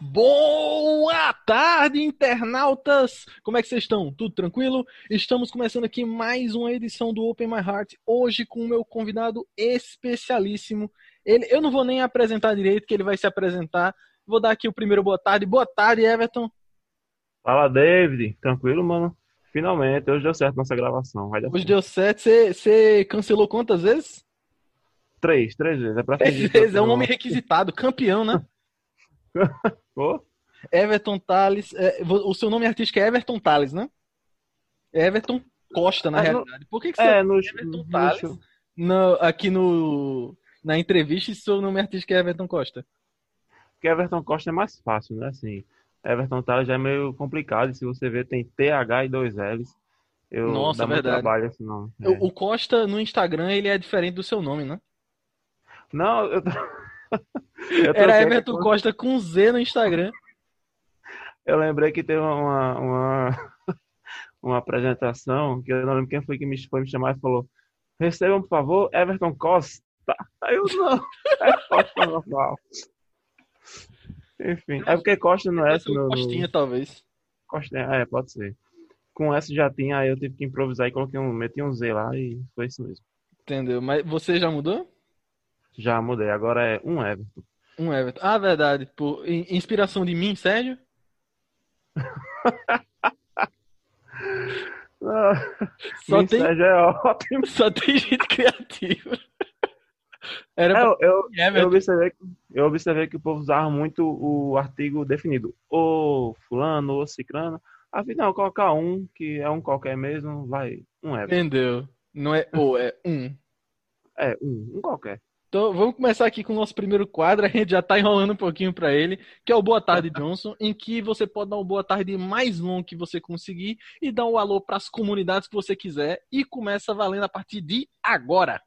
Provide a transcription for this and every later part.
Boa tarde, internautas! Como é que vocês estão? Tudo tranquilo? Estamos começando aqui mais uma edição do Open My Heart, hoje com o meu convidado especialíssimo. Ele, eu não vou nem apresentar direito, que ele vai se apresentar. Vou dar aqui o primeiro boa tarde. Boa tarde, Everton. Fala, David. Tranquilo, mano? Finalmente, hoje deu certo nossa gravação. Hoje certo. deu certo. Você- cancelou quantas vezes? Três, três vezes. É pra Três vezes. É um homem requisitado, campeão, né? Pô, Everton Tales. é, o seu nome artístico é Everton Tales, né? É Everton Costa, na no- realidade. Por que, que você É, no, Everton no Tales. show. no- aqui no, na entrevista e seu nome artístico é Everton Costa? Porque Everton Costa é mais fácil, né? Assim, Everton Tales já é meio complicado. E se você ver, tem TH e dois L's. Eu Nossa, verdade. trabalho assim, não. É. O, Costa no Instagram ele é diferente do seu nome, né? Não, eu, eu Era Everton Costa com Z no Instagram. Eu lembrei que teve uma, uma, uma apresentação que eu não lembro quem foi que me foi me chamar e falou: Recebam, por favor, Everton Costa. Aí eu não, é Costa normal. Enfim, é porque Costa não é Essa é o no, no- Costinha, talvez. Costa, é, pode ser. Com S já tinha, aí eu tive que improvisar e coloquei um, meti um Z lá e foi isso mesmo. Entendeu? Mas você já mudou? Já mudei, agora é um Everton. Um Everton. Ah, verdade. Por inspiração de mim, Sérgio? Ah, Só tem, Sérgio é ótimo. só tem gente criativa. Era É, eu, eu, Eu Everton. observei, que- eu observei que o povo usava muito o artigo definido. O fulano, o ciclano. Afinal, colocar um, que é um qualquer mesmo, vai. Um é. Entendeu? Não é ou, é um. É, um, um qualquer. Então, vamos começar aqui com o nosso primeiro quadro. A gente já tá enrolando um pouquinho para ele, que é o Boa Tarde Johnson, em que você pode dar um boa tarde mais longo que você conseguir e dar um alô para as comunidades que você quiser e começa valendo a partir de agora.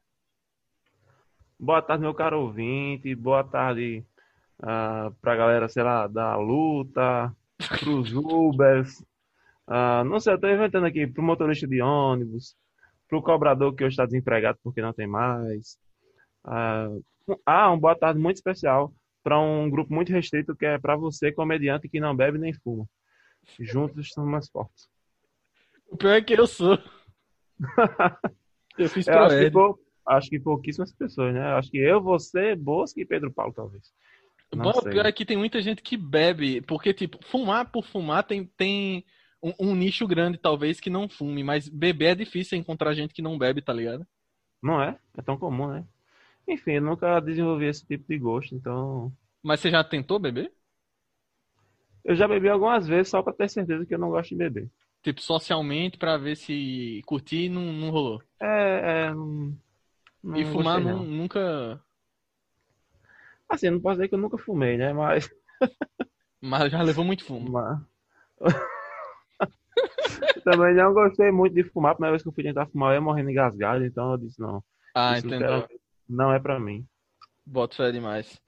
Boa tarde, meu caro ouvinte. Boa tarde ah, pra galera, sei lá, da luta, pros Ubers. ah, não sei, eu tô inventando aqui pro motorista de ônibus, pro cobrador que hoje está desempregado porque não tem mais. Ah, um- ah, um boa tarde muito especial para um grupo muito restrito que é para você, comediante que não bebe nem fuma. Juntos somos mais fortes. O pior é que eu sou. Eu fiz Eu acho que, pou- acho que pouquíssimas pessoas, né? Acho que eu, você, Bosque e Pedro Paulo, talvez. Não Bom, o pior é que tem muita gente que bebe, porque, tipo, fumar por fumar tem, tem um, um nicho grande, talvez, que não fume, mas beber é difícil encontrar gente que não bebe, tá ligado? Não é? É tão comum, né? Enfim, eu nunca desenvolvi esse tipo de gosto, então. Mas você já tentou beber? Eu já bebi algumas vezes só para ter certeza que eu não gosto de beber. Tipo, socialmente, pra ver se curtir, não, não rolou. É, é. Não, não E fumar gostei, não. nunca. Assim, não posso dizer que eu nunca fumei, né? Mas. Mas já levou muito fumo. mas... Também não gostei muito de fumar. A primeira vez que eu fui tentar fumar, eu ia morrendo engasgado, então eu disse: não, Ah, entendeu? Não é pra mim. Boto fé demais.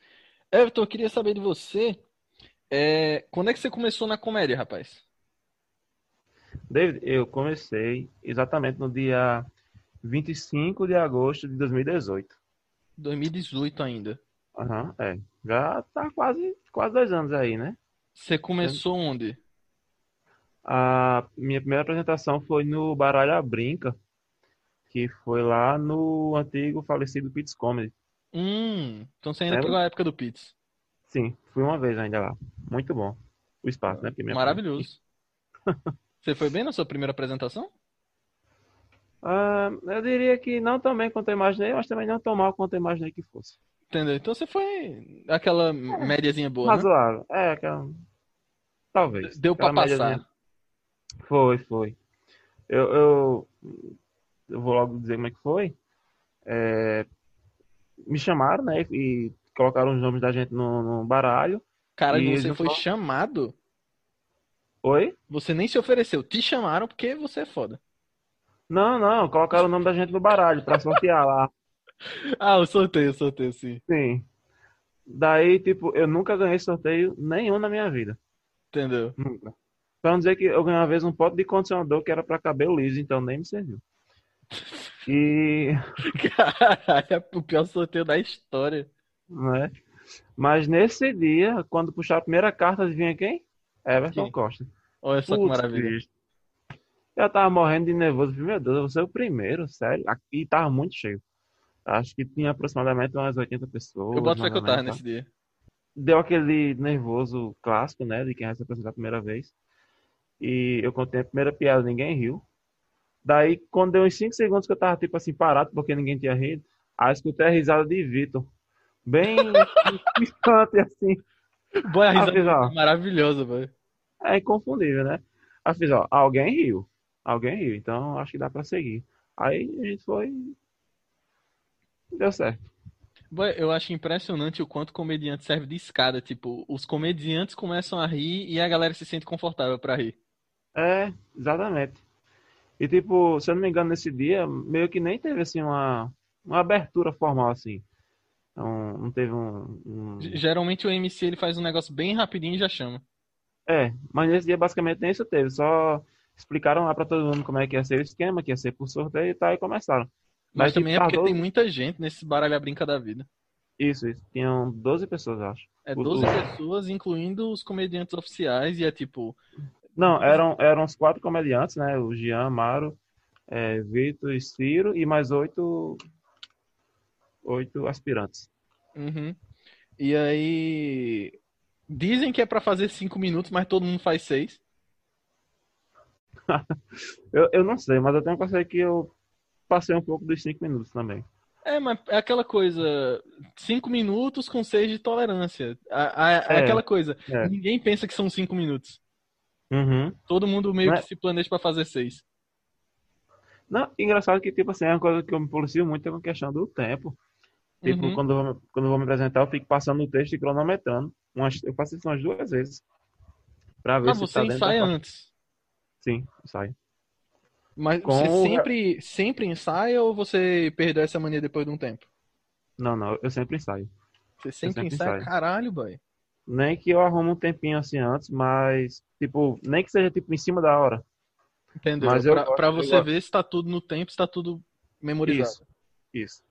Everton, eu queria saber de você. é, quando é que você começou na comédia, rapaz? David, eu comecei exatamente no dia 25 de agosto de 2018. 2018 ainda. Aham, é. Já tá quase, quase dois anos aí, né? Você começou onde? A minha primeira apresentação foi no Baralho à Brinca, que foi lá no antigo falecido Pits Comedy. Hum, então você ainda Lembra? pegou a época do Pitts. Sim, fui uma vez ainda lá. Muito bom. O espaço, né? Maravilhoso. Você foi bem na sua primeira apresentação? Ah, eu diria que não tão bem quanto eu imaginei, mas também não tão mal quanto eu imaginei que fosse. Entendeu? Então você foi aquela médiazinha boa, né? Razoável. É, aquela... Talvez. Deu pra Aquela passar. médiazinha. Foi, foi. Eu, eu, eu vou logo dizer como é que foi. É, me chamaram, né? E colocaram os nomes da gente no, no baralho. Cara, E você foi chamado. Oi? Você nem se ofereceu. Te chamaram porque você é foda. Não, não, colocaram o nome da gente no baralho pra sortear lá. Ah, o sorteio, o sorteio, sim. Sim. Daí, tipo, eu nunca ganhei sorteio nenhum na minha vida. Entendeu? Nunca. Pra não dizer que eu ganhei uma vez um pote de condicionador que era pra cabelo liso, então nem me serviu. E, Caralho, é o pior sorteio da história. né? Mas nesse dia, quando puxar a primeira carta, adivinha quem? Everton Quem? Costa. Olha só que Putz, maravilha. bicho. Eu tava morrendo de nervoso. Meu Deus, eu vou ser o primeiro, sério. Aqui tava muito cheio. Acho que tinha aproximadamente umas 80 pessoas. Eu boto fé que eu tava nesse dia. deu aquele nervoso clássico, né, de quem vai se apresentar a primeira vez. E eu contei a primeira piada, ninguém riu. Daí, quando deu uns 5 segundos que eu tava, tipo assim, parado, porque ninguém tinha rido, aí eu escutei a risada de Vitor. Bem distante, assim. Boa, a risada fiz, ó. maravilhosa, velho. É inconfundível, né? Aí fiz, ó, alguém riu. Alguém riu, então acho que dá pra seguir. Aí a gente foi. Deu certo. Boy, Eu acho impressionante o quanto comediante serve de escada. Tipo, os comediantes começam a rir e a galera se sente confortável pra rir. É, exatamente. E tipo, se eu não me engano, nesse dia, meio que nem teve assim uma, uma abertura formal assim. Não, não teve um, um- Geralmente o MC ele faz um negócio bem rapidinho e já chama. É, mas nesse dia basicamente nem isso teve. Só explicaram lá pra todo mundo como é que ia ser o esquema, que ia ser por sorteio e tal, e começaram. Mas Mas, tipo, também é porque tem muita gente nesse baralho a brinca da vida. Isso, isso. Tinham 12 pessoas, eu acho. É O- 12 o- pessoas, incluindo os comediantes oficiais, e é tipo, Não, eram, eram os quatro comediantes, né? O Jean, Maro, é, Vitor e Ciro, e mais oito, oito aspirantes. uhum. E aí. Dizem que é pra fazer 5 minutos, mas todo mundo faz 6. Eu, eu não sei, mas eu tenho que pensar que eu passei um pouco dos cinco minutos também. É, mas é aquela coisa, 5 minutos com 6 de tolerância. A- a- É, aquela coisa, é. ninguém pensa que são 5 minutos. Uhum. Todo mundo meio Não que é- se planeja pra fazer 6. Não, engraçado que, tipo assim, é uma coisa que eu me policio muito é com a questão do tempo. Tipo, Uhum. quando, eu vou, quando eu vou me apresentar, eu fico passando o texto e cronometrando. Umas, eu faço isso umas duas vezes. Pra ver Ah, se você tá ensaia antes. Sim, sai. Mas Com você sempre, sempre ensaia ou você perdeu essa mania depois de um tempo? Não, não, eu sempre ensaio. Você sempre, sempre ensaia? ensaio. Caralho, boy. Nem que eu arrume um tempinho assim antes, mas, tipo, nem que seja, tipo, em cima da hora. Entendeu? Mas eu pra, gosto- pra eu você ver se tá tudo no tempo, se tá tudo memorizado. Isso, isso.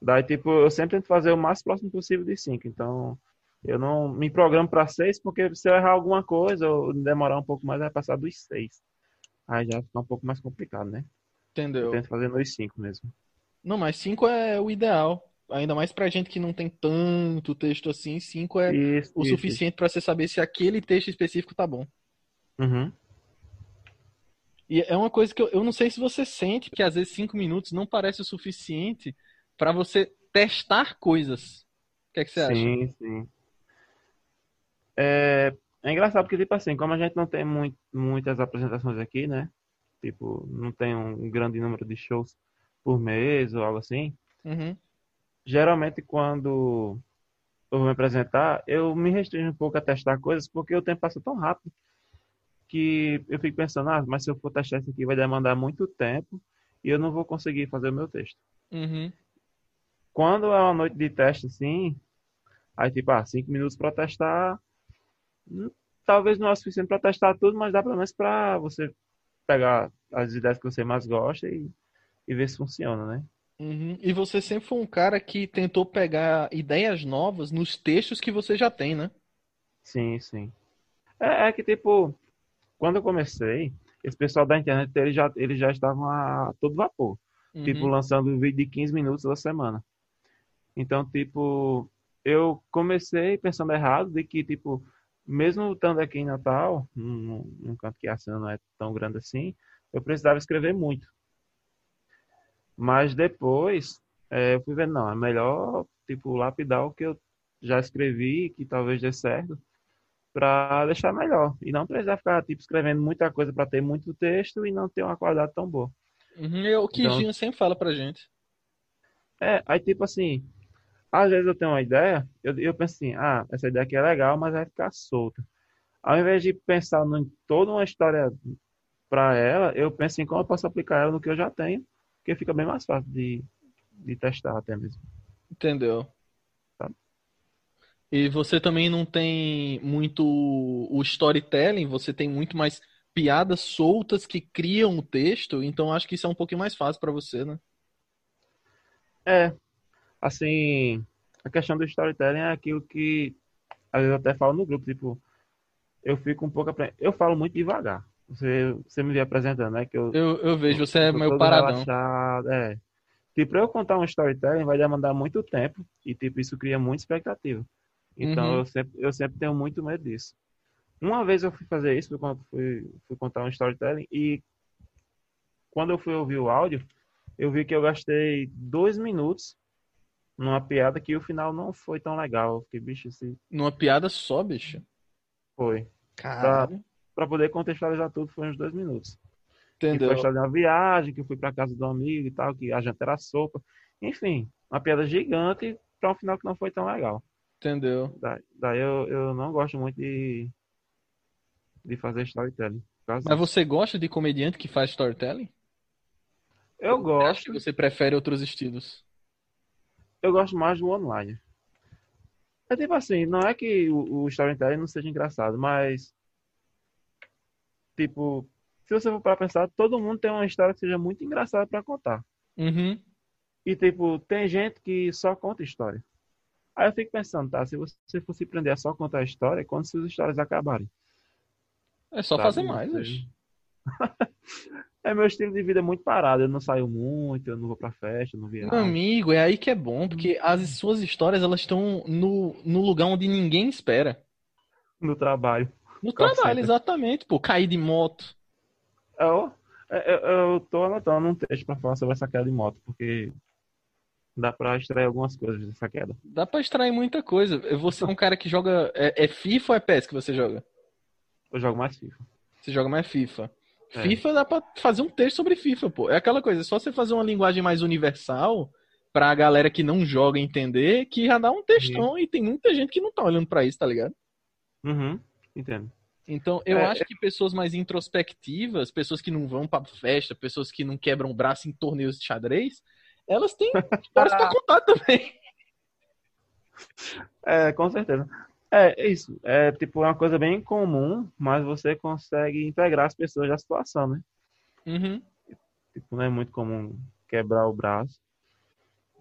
Daí, tipo, eu sempre tento fazer o mais próximo possível de cinco. Então, eu não me programo pra seis, porque se eu errar alguma coisa ou demorar um pouco mais, vai passar dos seis. Aí já fica um pouco mais complicado, né? Eu Entendeu? tento fazer nos cinco mesmo. Não, mas 5 é o ideal. Ainda mais pra gente que não tem tanto texto assim, 5 é Isso, o isso, suficiente pra você saber se aquele texto específico tá bom. Uhum. E é uma coisa que eu, eu não sei se você sente que às vezes 5 minutos não parece o suficiente pra você testar coisas. O que é que você acha? Sim, sim. É, é engraçado porque, tipo assim, como a gente não tem muito, muitas apresentações aqui, né? Tipo, não tem um grande número de shows por mês ou algo assim. Uhum. Geralmente, quando eu vou me apresentar, eu me restringo um pouco a testar coisas porque o tempo passa tão rápido que eu fico pensando, ah, mas se eu for testar isso aqui vai demandar muito tempo e eu não vou conseguir fazer o meu texto. Uhum. Quando é uma noite de teste assim, aí tipo, ah, cinco minutos para testar, hum, talvez não é o suficiente para testar tudo, mas dá pelo menos para você pegar as ideias que você mais gosta e, e ver se funciona, né? Uhum. E você sempre foi um cara que tentou pegar ideias novas nos textos que você já tem, né? Sim, sim. É, é que tipo, quando eu comecei, esse pessoal da internet, eles já, eles já estavam a todo vapor. Tipo, Uhum. lançando um vídeo de 15 minutos toda semana. Então, tipo, eu comecei pensando errado de que, tipo, mesmo estando aqui em Natal, num, num canto que a cena não é tão grande assim, eu precisava escrever muito. Mas depois, é, eu fui vendo, não, é melhor, tipo, lapidar o que eu já escrevi, que talvez dê certo, para deixar melhor. E não precisar ficar, tipo, escrevendo muita coisa para ter muito texto e não ter uma qualidade tão boa. Uhum. É o que Então- Gino sempre fala pra gente. É, aí tipo assim, às vezes eu tenho uma ideia, eu, eu penso assim, ah, essa ideia aqui é legal, mas vai ficar solta. Ao invés de pensar em toda uma história para ela, eu penso em como eu posso aplicar ela no que eu já tenho, porque fica bem mais fácil de, de testar até mesmo. Entendeu? Tá. E você também não tem muito o storytelling, você tem muito mais piadas soltas que criam o texto, então acho que isso é um pouquinho mais fácil pra você, né? É, assim, a questão do storytelling é aquilo que às vezes eu até falo no grupo, tipo, eu fico um pouco apre- eu falo muito devagar. Você, você me vê apresentando, né? Que eu, Eu, eu vejo, você é eu meio paradão. relaxado, é. Tipo, pra eu contar um storytelling vai demandar muito tempo e tipo isso cria muita expectativa. Então Uhum. eu sempre eu sempre tenho muito medo disso. Uma vez eu fui fazer isso, con- fui, fui contar um storytelling e quando eu fui ouvir o áudio, eu vi que eu gastei dois minutos numa piada que o final não foi tão legal. Eu fiquei, bicho, esse Numa piada só, bicho. foi. Caralho. Pra poder contextualizar tudo, foi uns dois minutos. Que Entendeu? foi história de uma viagem, que eu fui pra casa do amigo e tal, que a janta era sopa. Enfim, uma piada gigante pra um final que não foi tão legal. Entendeu? Da- Daí eu, eu não gosto muito de, de fazer storytelling. Mas disso. você gosta de comediante que faz storytelling? Eu Acho gosto, que você prefere outros estilos. eu gosto mais do online. É tipo assim, não é que o, o storytelling não seja engraçado, mas tipo, se você for para pensar, todo mundo tem uma história que seja muito engraçada pra contar. Uhum. E tipo, tem gente que só conta história. Aí eu fico pensando, tá, se você fosse aprender a só contar história, quando suas histórias acabarem? É só sabe? fazer mais. É meu estilo de vida muito parado, eu não saio muito, eu não vou pra festa, eu não viajo. Meu amigo, é aí que é bom, porque as suas histórias elas estão no, no lugar onde ninguém espera. no trabalho. No Call trabalho, center. exatamente, pô. Cair de moto. Eu, eu, eu tô anotando um texto pra falar sobre essa queda de moto, porque dá pra extrair algumas coisas dessa queda. Dá pra extrair muita coisa. Você é um cara que joga. É, é FIFA ou é PES que você joga? Eu jogo mais FIFA. Você joga mais FIFA. É. FIFA dá pra fazer um texto sobre FIFA, pô. É aquela coisa, é só você fazer uma linguagem mais universal pra galera que não joga entender, que já dá um textão e tem muita gente que não tá olhando pra isso, tá ligado? Uhum, entendo. Então, eu É, acho que pessoas mais introspectivas, pessoas que não vão pra festa, pessoas que não quebram o braço em torneios de xadrez, elas têm histórias pra contar também. É, com certeza. É, é isso. É tipo é uma coisa bem comum, mas você consegue integrar as pessoas da situação, né? Uhum. Tipo, não é muito comum quebrar o braço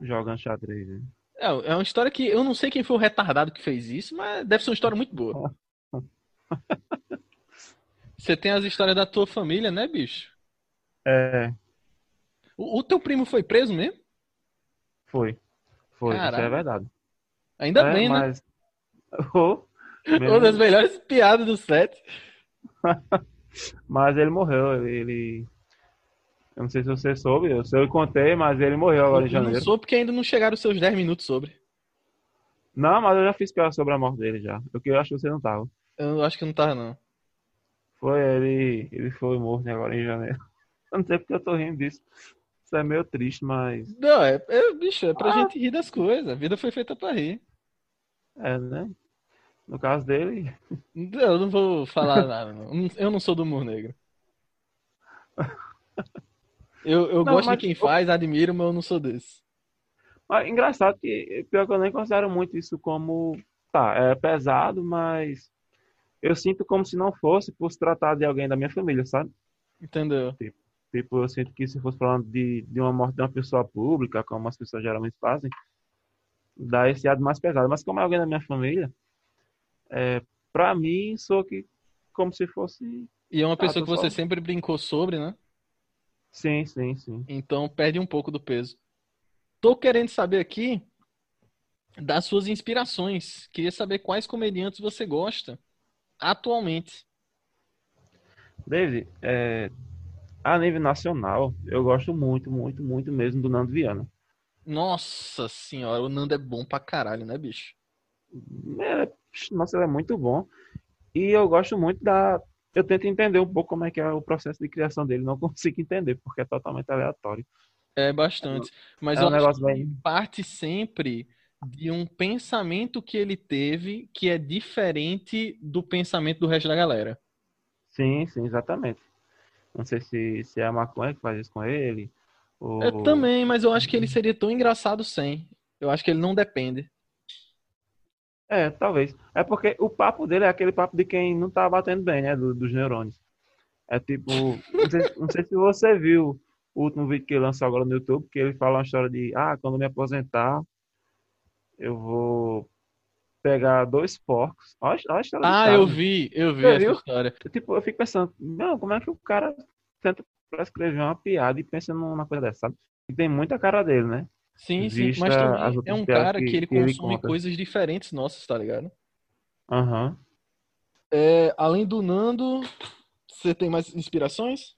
jogando xadrez. Né? É, é uma história que eu não sei quem foi o retardado que fez isso, mas deve ser uma história muito boa. Você tem as histórias da tua família, né, bicho? É, O, o teu primo foi preso mesmo? foi. Foi, isso é verdade. Ainda É, bem, né? mas... Oh, Uma das melhores piadas do set. Mas ele morreu, ele, Eu não sei se você soube, eu, eu contei, mas ele morreu agora em Eu não janeiro. sou porque ainda não chegaram os seus 10 minutos sobre. Não, mas eu já fiz piada sobre a morte dele já. O que eu acho que você não tava. Eu acho que não tava, não. Foi ele, ele foi morto agora em janeiro. Eu não sei porque eu tô rindo disso. Isso é meio triste, mas Não, é, é, bicho, é pra Ah. gente rir das coisas. A vida foi feita pra rir. é, né? No caso dele, Eu não vou falar nada, não. Eu não sou do humor negro. Eu, eu Não, gosto mas- de quem faz, admiro, mas eu não sou desse. mas engraçado que pior que eu nem considero muito isso como tá, é pesado, mas eu sinto como se não fosse por se tratar de alguém da minha família, sabe? Entendeu? Tipo, eu sinto que se fosse falando de, de uma morte de uma pessoa pública, como as pessoas geralmente fazem, dá esse lado mais pesado. Mas como é alguém da minha família, é, pra mim, sou que como se fosse. E é uma Ah, pessoa tô que você só- sempre brincou sobre, né? Sim, sim, sim. Então perde um pouco do peso. Tô querendo saber aqui das suas inspirações. Queria saber quais comediantes você gosta atualmente. David, é, a nível nacional, eu gosto muito, muito, muito mesmo do Nando Viana. Nossa senhora, o Nando é bom pra caralho, né, bicho? É, nossa, ele é muito bom. E eu gosto muito da. Eu tento entender um pouco como é que é o processo de criação dele. Não consigo entender, porque é totalmente aleatório. É bastante. Mas É eu um acho negócio que bem. parte sempre de um pensamento que ele teve que é diferente do pensamento do resto da galera. Sim, sim, exatamente. Não sei se, se é a maconha que faz isso com ele. Ou... Eu também, mas eu acho que ele seria tão engraçado sem. Eu acho que ele não depende. É, talvez. É porque o papo dele é aquele papo de quem não tá batendo bem, né? do- dos neurônios. É tipo. Não sei, não sei se você viu o último vídeo que ele lançou agora no YouTube, que ele fala uma história de, ah, quando me aposentar, eu vou pegar dois porcos. Olha, olha a história Ah, eu né? vi, eu vi Você essa viu? história. Tipo, eu fico pensando, não, como é que o cara tenta pra escrever uma piada e pensa numa coisa dessa, sabe? E tem muita cara dele, né? Sim, sim, mas as também é um cara que- que ele que ele consome conta. coisas diferentes nossas, tá ligado? Aham. É, além do Nando, você tem mais inspirações?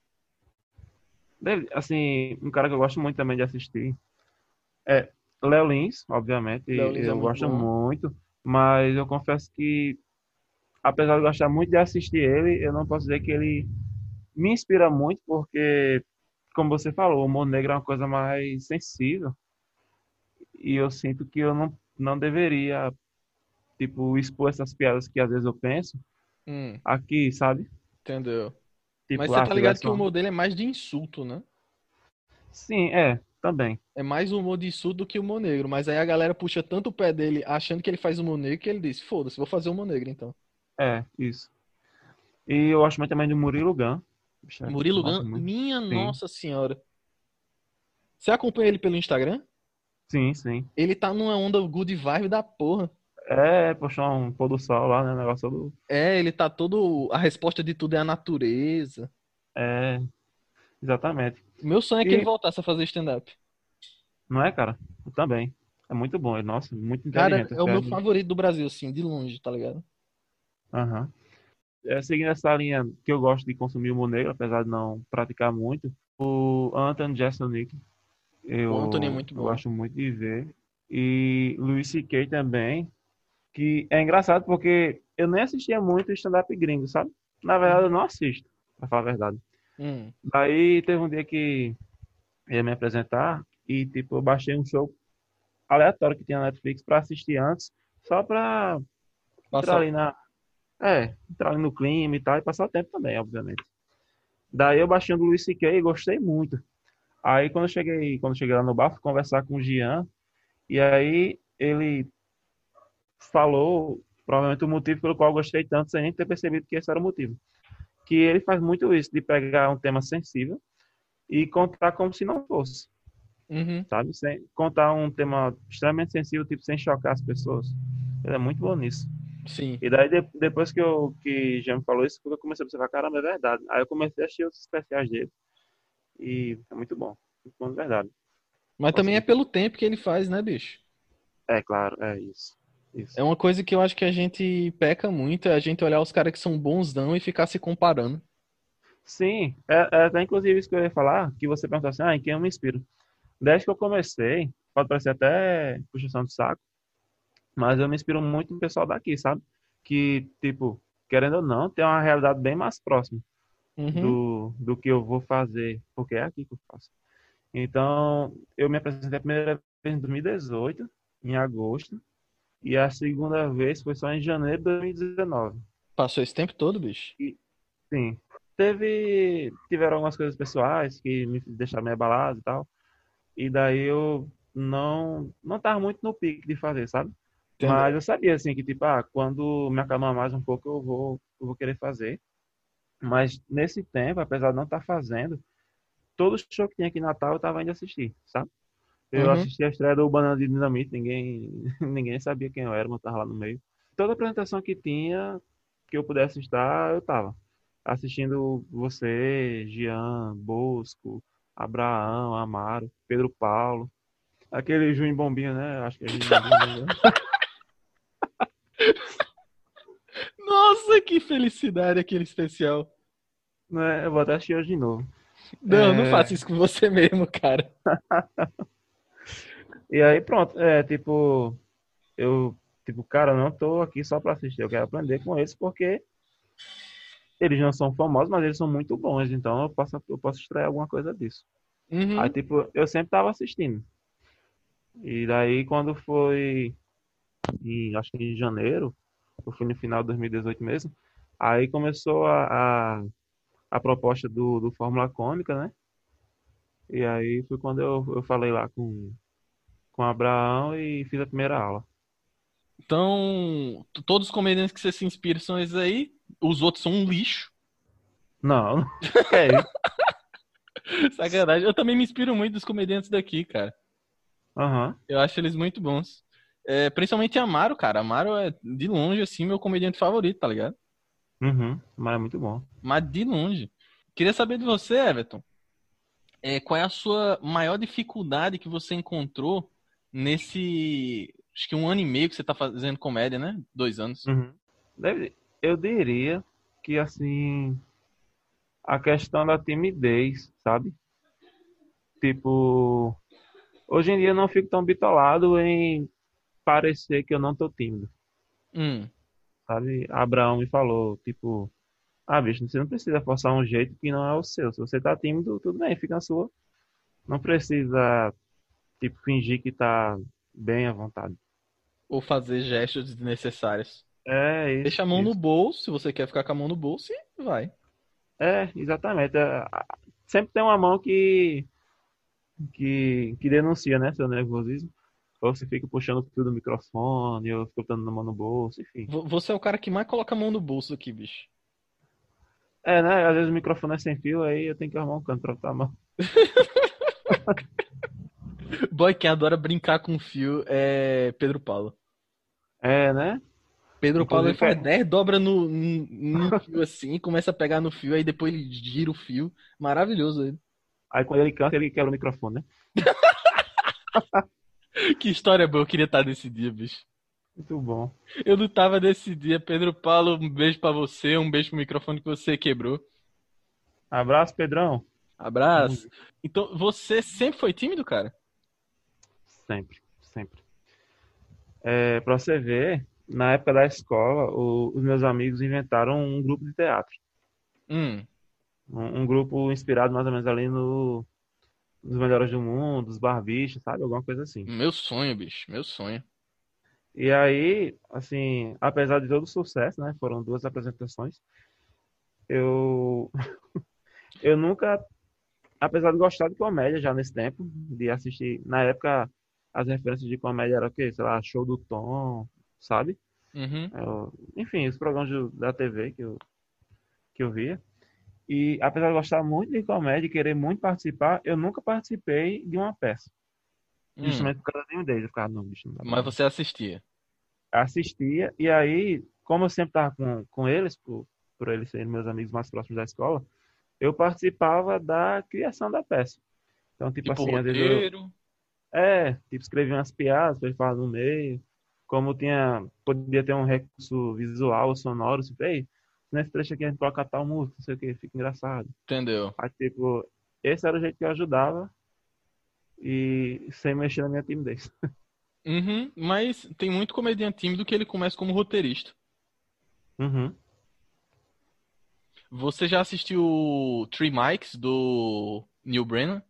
Deve- Assim, um cara que eu gosto muito também de assistir é Léo Lins, obviamente, Léo Lins é eu muito gosto bom. muito, mas eu confesso que, apesar de gostar muito de assistir ele, eu não posso dizer que ele me inspira muito, porque, como você falou, o humor negro é uma coisa mais sensível, e eu sinto que eu não, não deveria, tipo, expor essas piadas que às vezes eu penso Hum, aqui, sabe? entendeu? Tipo, Mas você tá ligado que o humor dele é mais de insulto, né? Sim, é, também. É mais humor de insulto do que humor negro. Mas aí a galera puxa tanto o pé dele achando que ele faz humor negro que ele diz: foda-se, vou fazer humor negro então. É, isso. E eu gosto muito também do Murilo Gun. Eu Murilo Gun, minha Sim. nossa senhora. Você acompanha ele pelo Instagram? Sim, sim. Ele tá numa onda good vibe da porra. É, postou um pôr do sol lá, né? O negócio do. É, ele tá todo. A resposta de tudo é a natureza. É, exatamente. Meu sonho é que E- ele voltasse a fazer stand-up. Não é, cara? Eu também. É muito bom. ele, Nossa, muito Cara, inteligente. é o meu favorito do Brasil, assim, de longe, tá ligado? Aham. É, seguindo essa linha que eu gosto de consumir humor negro, apesar de não praticar muito, o Anthony Jeselnik, eu, O Anthony é muito eu bom. gosto muito de ver. E Louis C.K. também, que é engraçado porque eu nem assistia muito stand-up gringo, sabe? Na verdade, eu não assisto, pra falar a verdade. Hum, Daí teve um dia que eu ia me apresentar e, tipo, eu baixei um show aleatório que tinha na Netflix pra assistir antes, só pra entrar passa. ali na. É, entrar ali no clima e tal, e passar o tempo também, obviamente. Daí eu baixei o do Luis C.K. e gostei muito. Aí quando eu cheguei, quando eu cheguei lá no bar, fui conversar com o Gian, e aí ele falou provavelmente o motivo pelo qual eu gostei tanto, sem nem ter percebido que esse era o motivo. Que ele faz muito isso, de pegar um tema sensível e contar como se não fosse, Uhum. sabe? Sem contar um tema extremamente sensível, tipo, sem chocar as pessoas. Ele é muito bom nisso. Sim. E daí, de- depois que, eu, que já me falou isso, eu comecei a observar, caramba, é verdade. Aí eu comecei a assistir os especiais dele. E é muito bom. Muito bom de verdade. Mas também é pelo tempo que ele faz, né, bicho? É claro, é isso. Isso. É uma coisa que eu acho que a gente peca muito, é a gente olhar os caras que são bonzão e ficar se comparando. Sim, é, é até inclusive isso que eu ia falar, que você perguntou assim, ah, em quem eu me inspiro? Desde que eu comecei, pode parecer até puxação de saco, mas eu me inspiro muito no pessoal daqui, sabe? Que, tipo, querendo ou não, tem uma realidade bem mais próxima. Uhum. do, do que eu vou fazer, porque é aqui que eu faço. Então, eu me apresentei a primeira vez em 2018, em agosto, e a segunda vez foi só em janeiro de 2019. Passou esse tempo todo, bicho. Sim. Teve, tiveram algumas coisas pessoais que me deixaram meio abalado e tal, e daí eu não, não tava muito no pique de fazer, sabe? Entendeu? Mas eu sabia, assim, que, tipo, ah, quando me acalmar mais um pouco, eu vou, eu vou querer fazer. Mas nesse tempo, apesar de não estar fazendo, todo show que tinha aqui em Natal eu tava indo assistir, sabe? Eu Uhum. assisti a estreia do Banana de Dinamite, ninguém, ninguém sabia quem eu era, mas eu tava lá no meio. Toda apresentação que tinha, que eu pudesse estar, eu tava. Assistindo você, Jean, Bosco, Abraão, Amaro, Pedro Paulo, aquele Juim Bombinha, né? Acho que é Juim Bombinha. né? Nossa, que felicidade aquele especial. Né? Eu vou até assistir hoje de novo. Não, não É. faça isso com você mesmo, cara. E aí pronto, é tipo, eu, tipo, cara, não tô aqui só pra assistir, eu quero aprender com eles porque eles não são famosos, mas eles são muito bons, então eu posso, eu posso extrair alguma coisa disso. Uhum. Aí, tipo, eu sempre tava assistindo. E daí, quando foi, em, acho que em janeiro, ou foi no final de 2018 mesmo, aí começou a, a, a proposta do, do Fórmula Cômica, né? E aí foi quando eu, eu falei lá com, com o Abraão e fiz a primeira aula. Então, todos os comediantes que você se inspira são esses aí. Os outros são um lixo. Não, é isso. Sacanagem. Eu também me inspiro muito dos comediantes daqui, cara. Aham. Eu acho eles muito bons. É, principalmente Amaro, cara. Amaro é de longe, assim, meu comediante favorito, tá ligado? Uhum, mas é muito bom. Mas de longe. Queria saber de você, Everton. É, qual é a sua maior dificuldade que você encontrou nesse. Acho que um ano e meio que você tá fazendo comédia, né? Dois anos. Uhum. Deve- eu diria que, assim, a questão da timidez, sabe? Tipo, hoje em dia eu não fico tão bitolado em parecer que eu não tô tímido, Hum. sabe? Abraão me falou, tipo, ah, bicho, você não precisa forçar um jeito que não é o seu. Se você tá tímido, tudo bem, fica na sua. Não precisa, tipo, fingir que tá bem à vontade. Ou fazer gestos desnecessários. É isso. Deixa a mão no isso. bolso, se você quer ficar com a mão no bolso, e vai. É, exatamente. É, Sempre tem uma mão que, que, que denuncia, né, seu nervosismo. Ou você fica puxando o fio do microfone, ou fica botando a mão no bolso, enfim. Vo- Você é o cara que mais coloca a mão no bolso aqui, bicho. É, né? Às vezes o microfone é sem fio, aí eu tenho que arrumar um canto pra botar a mão. Boy, quem adora brincar com fio é Pedro Paulo. É, né? Pedro Paulo ele Inclusive, faz 10 dobra no, no, fio assim, começa a pegar no fio, aí depois ele gira o fio. Maravilhoso ele. Aí quando ele canta, ele quebra o microfone, né? Que história boa, eu queria estar nesse dia, bicho. Muito bom. Eu não tava nesse dia. Pedro Paulo, um beijo pra você, um beijo pro microfone que você quebrou. Abraço, Pedrão. Abraço. Então, você sempre foi tímido, cara? Sempre, sempre. É, pra você ver, na época da escola, o- os meus amigos inventaram um grupo de teatro. Hum. Um, um grupo inspirado mais ou menos ali no, nos melhores do mundo, dos barbichos, sabe? Alguma coisa assim. Meu sonho, bicho, meu sonho. E aí, assim, apesar de todo o sucesso, né? Foram duas apresentações. Eu, eu nunca, apesar de gostar de comédia já nesse tempo, de assistir, na época, as referências de comédia eram o quê? Sei lá, Show do Tom, sabe? Uhum. Eu- enfim, os programas do- da TV que eu, que eu via. E apesar de gostar muito de comédia e querer muito participar, eu nunca participei de uma peça. Hum. Justamente por causa de um deles. Eu ficava, não, bicho, não Mas você assistia. assistia, e aí, como eu sempre estava com, com eles, por, por eles serem meus amigos mais próximos da escola, eu participava da criação da peça. Então, tipo Tipo assim, roteiro. É, tipo, escrevia umas piadas para ele falar no meio, como tinha, podia ter um recurso visual ou sonoro, tipo, ei, nesse trecho aqui a gente coloca tal música, não sei o que, fica engraçado. Entendeu? Aí, tipo, esse era o jeito que eu ajudava e sem mexer na minha timidez. Uhum. Mas tem muito comediante tímido que ele começa como roteirista. Uhum. Você já assistiu Three Mics do Neil Brennan?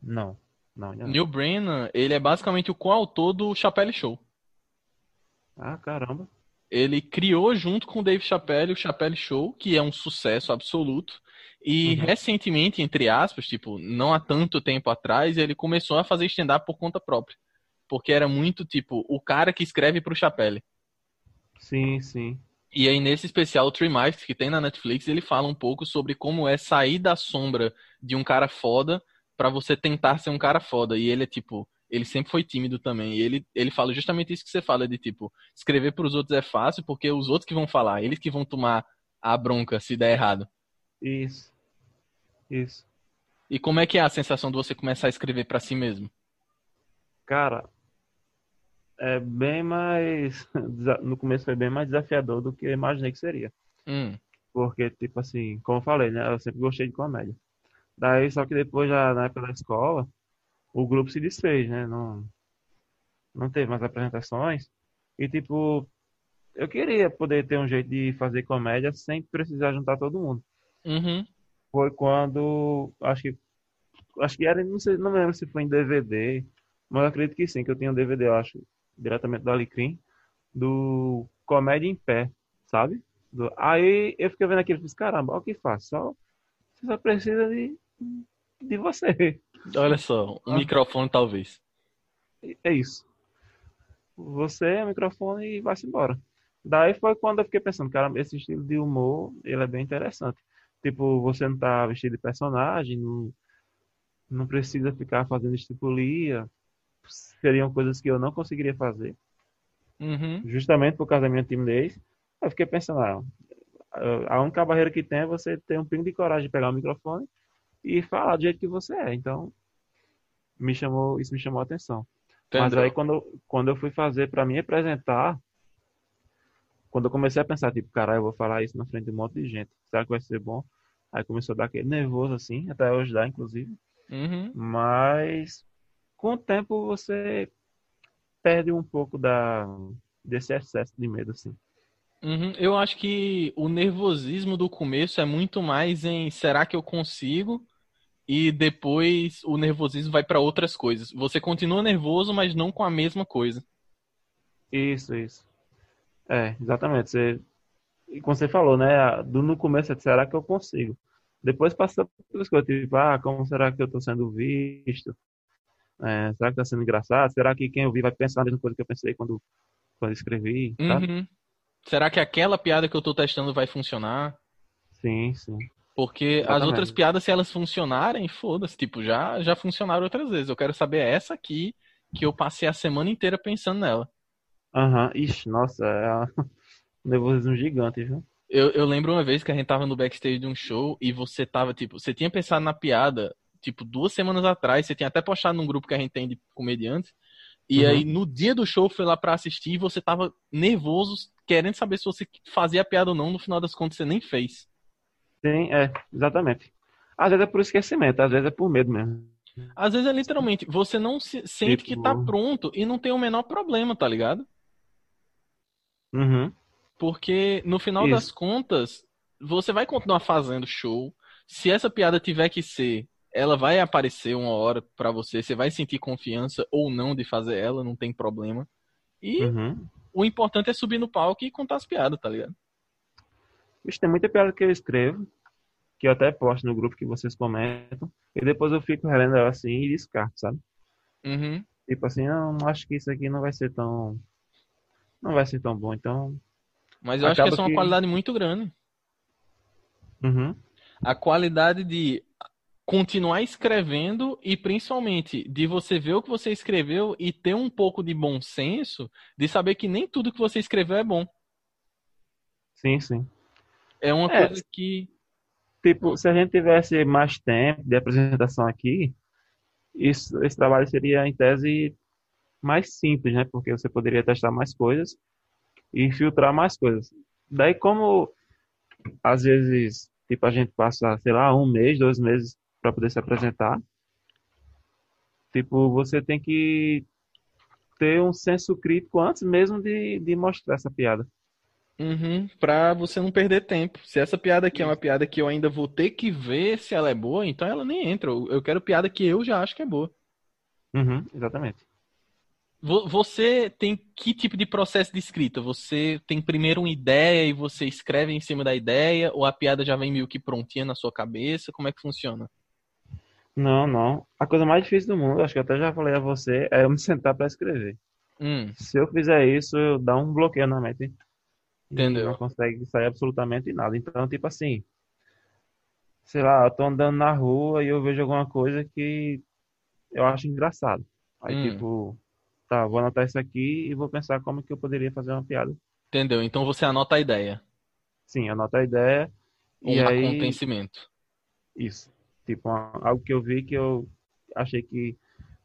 Não, não, ainda não. Neil Brennan, ele é basicamente o coautor do Chappelle Show. Ah, caramba. Ele criou junto com o Dave Chappelle o Chappelle Show, que é um sucesso absoluto. E Uhum. recentemente, entre aspas, tipo, não há tanto tempo atrás, ele começou a fazer stand-up por conta própria. Porque era muito, tipo, o cara que escreve pro Chappelle. Sim, sim. E aí, nesse especial, o Three Mics, que tem na Netflix, ele fala um pouco sobre como é sair da sombra de um cara foda pra você tentar ser um cara foda. E ele é tipo, ele sempre foi tímido também. E ele, ele fala justamente isso que você fala, de tipo, escrever pros outros é fácil, porque os outros que vão falar, eles que vão tomar a bronca se der errado. Isso. Isso. E como é que é a sensação de você começar a escrever pra si mesmo? Cara, é bem mais. No começo foi bem mais desafiador do que eu imaginei que seria. Hum, Porque, tipo assim, como eu falei, né? Eu sempre gostei de comédia. Daí, só que depois, já na época da escola, o grupo se desfez, né? Não, não teve mais apresentações. E, tipo, eu queria poder ter um jeito de fazer comédia sem precisar juntar todo mundo. uhum, foi quando acho que acho que era, não sei, não lembro se foi em DVD, mas acredito que sim, que eu tinha um DVD, eu acho, diretamente do Alecrim, do Comédia em Pé, sabe? Do- aí eu fiquei vendo aquilo e fiz, caramba, olha o que faz, só você só precisa de de você. Olha só, um Ah. microfone talvez. É isso. Você, o microfone e vai-se embora. Daí foi quando eu fiquei pensando, cara, esse estilo de humor, ele é bem interessante. Tipo, você não tá vestido de personagem, não, não precisa ficar fazendo estipulia. seriam coisas que eu não conseguiria fazer, Uhum. justamente por causa da minha timidez. Eu fiquei pensando, ah, a única barreira que tem é você ter um pingo de coragem de pegar o microfone e falar do jeito que você é. Então, me chamou, isso me chamou a atenção. Mas Entendeu? aí quando, eu- quando eu fui fazer para me apresentar, quando eu comecei a pensar, tipo, caralho, eu vou falar isso na frente de um monte de gente. Será que vai ser bom? Aí começou a dar aquele nervoso assim, até hoje dá, inclusive. Uhum. Mas com o tempo você perde um pouco da desse excesso de medo, assim. Uhum. Eu acho que o nervosismo do começo é muito mais em será que eu consigo? E depois o nervosismo vai para outras coisas. Você continua nervoso, mas não com a mesma coisa. Isso, isso. É, exatamente. Você, e como você falou, né? Do, no começo, é, será que eu consigo? Depois passa outras coisas, tipo, ah, como será que eu tô sendo visto? É, será que tá sendo engraçado? Será que quem ouvir vai pensar a mesma coisa que eu pensei quando, quando escrevi, sabe? Uhum. Será que aquela piada que eu tô testando vai funcionar? Sim, sim. Porque as Exatamente. outras piadas, se elas funcionarem, foda-se, tipo, já, já funcionaram outras vezes. Eu quero saber essa aqui, que eu passei a semana inteira pensando nela. Aham, Ixi, nossa, é um nervosismo gigante, viu? Eu, eu lembro uma vez que a gente tava no backstage de um show e você tava, tipo, você tinha pensado na piada, tipo, duas semanas atrás, você tinha até postado num grupo que a gente tem de comediantes, e Uhum. aí no dia do show foi lá pra assistir e você tava nervoso, querendo saber se você fazia a piada ou não, no final das contas você nem fez. Sim, é, exatamente. Às vezes é por esquecimento, às vezes é por medo mesmo. Às vezes é literalmente, você não se, sente que tá Tipo- pronto e não tem o menor problema, tá ligado? Uhum. Porque no final Isso. das contas, você vai continuar fazendo show. Se essa piada tiver que ser, ela vai aparecer uma hora pra você, você vai sentir confiança ou não de fazer ela, não tem problema. E Uhum. o importante é subir no palco e contar as piadas, tá ligado? Vixe, tem muita piada que eu escrevo, que eu até posto no grupo que vocês comentam, e depois eu fico relendo ela assim e descarto, sabe? Uhum. Tipo assim, eu não acho que isso aqui não vai ser tão. Não vai ser tão bom, então. Mas eu acho que essa é uma que- qualidade muito grande. Uhum. A qualidade de continuar escrevendo e principalmente de você ver o que você escreveu e ter um pouco de bom senso de saber que nem tudo que você escreveu é bom. Sim, sim. É uma É. coisa que. Tipo, se a gente tivesse mais tempo de apresentação aqui, isso, esse trabalho seria, em tese, mais simples, né? Porque você poderia testar mais coisas e filtrar mais coisas. Daí, como às vezes, tipo, a gente passa, sei lá, um mês, dois meses para poder se apresentar, tipo, você tem que ter um senso crítico antes mesmo de, de mostrar essa piada. Uhum, pra você não perder tempo. Se essa piada aqui é uma piada que eu ainda vou ter que ver se ela é boa, então ela nem entra. Eu quero piada que eu já acho que é boa. Uhum, exatamente. Vo- Você tem que tipo de processo de escrita? Você tem primeiro uma ideia e você escreve em cima da ideia, ou a piada já vem meio que prontinha na sua cabeça? Como é que funciona? Não, não. A coisa mais difícil do mundo, acho que eu até já falei a você, é eu me sentar para escrever. Hum, Se eu fizer isso, eu dá um bloqueio na mente. Entendeu. Não consegue sair absolutamente nada. Então, tipo assim, sei lá, eu tô andando na rua e eu vejo alguma coisa que eu acho engraçado. Aí, Hum. tipo, tá, vou anotar isso aqui e vou pensar como que eu poderia fazer uma piada. entendeu? Então você anota a ideia. Sim, anota a ideia Um e aí, acontecimento. isso. Tipo, algo que eu vi que eu achei que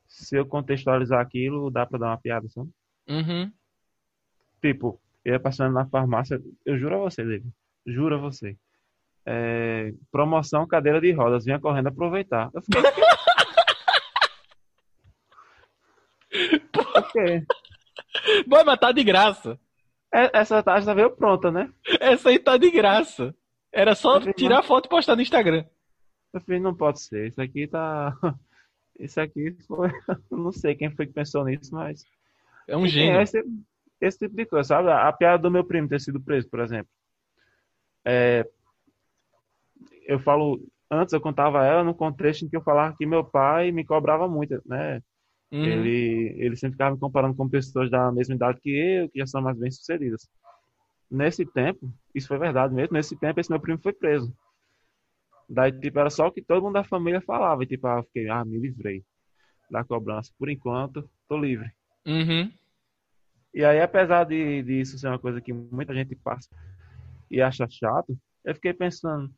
se eu contextualizar aquilo, dá pra dar uma piada, sabe? Uhum. Tipo, eu ia passando na farmácia, eu juro a você, David, juro a você. É, promoção cadeira de rodas, vinha correndo aproveitar. Eu fiquei. Por quê? Vai matar de graça. É- Essa taxa veio pronta, né? Essa aí tá de graça. Era só tirar foto e postar no Instagram. Eu falei, não pode ser. Isso aqui tá. Isso aqui foi. Não sei quem foi que pensou nisso, mas. É um gênio. é esse, esse tipo de coisa, sabe? A piada do meu primo ter sido preso, por exemplo. É, eu falo, antes eu contava ela no contexto em que eu falava que meu pai me cobrava muito, né? Uhum. Ele, ele sempre ficava me comparando com pessoas da mesma idade que eu, que já são mais bem-sucedidas. Nesse tempo, isso foi verdade mesmo, nesse tempo esse meu primo foi preso. Daí, tipo, era só o que todo mundo da família falava, e tipo, ah, eu fiquei, ah, me livrei. da cobrança. Por enquanto, tô livre. Uhum. E aí, apesar de, de isso ser uma coisa que muita gente passa e acha chato, eu fiquei pensando,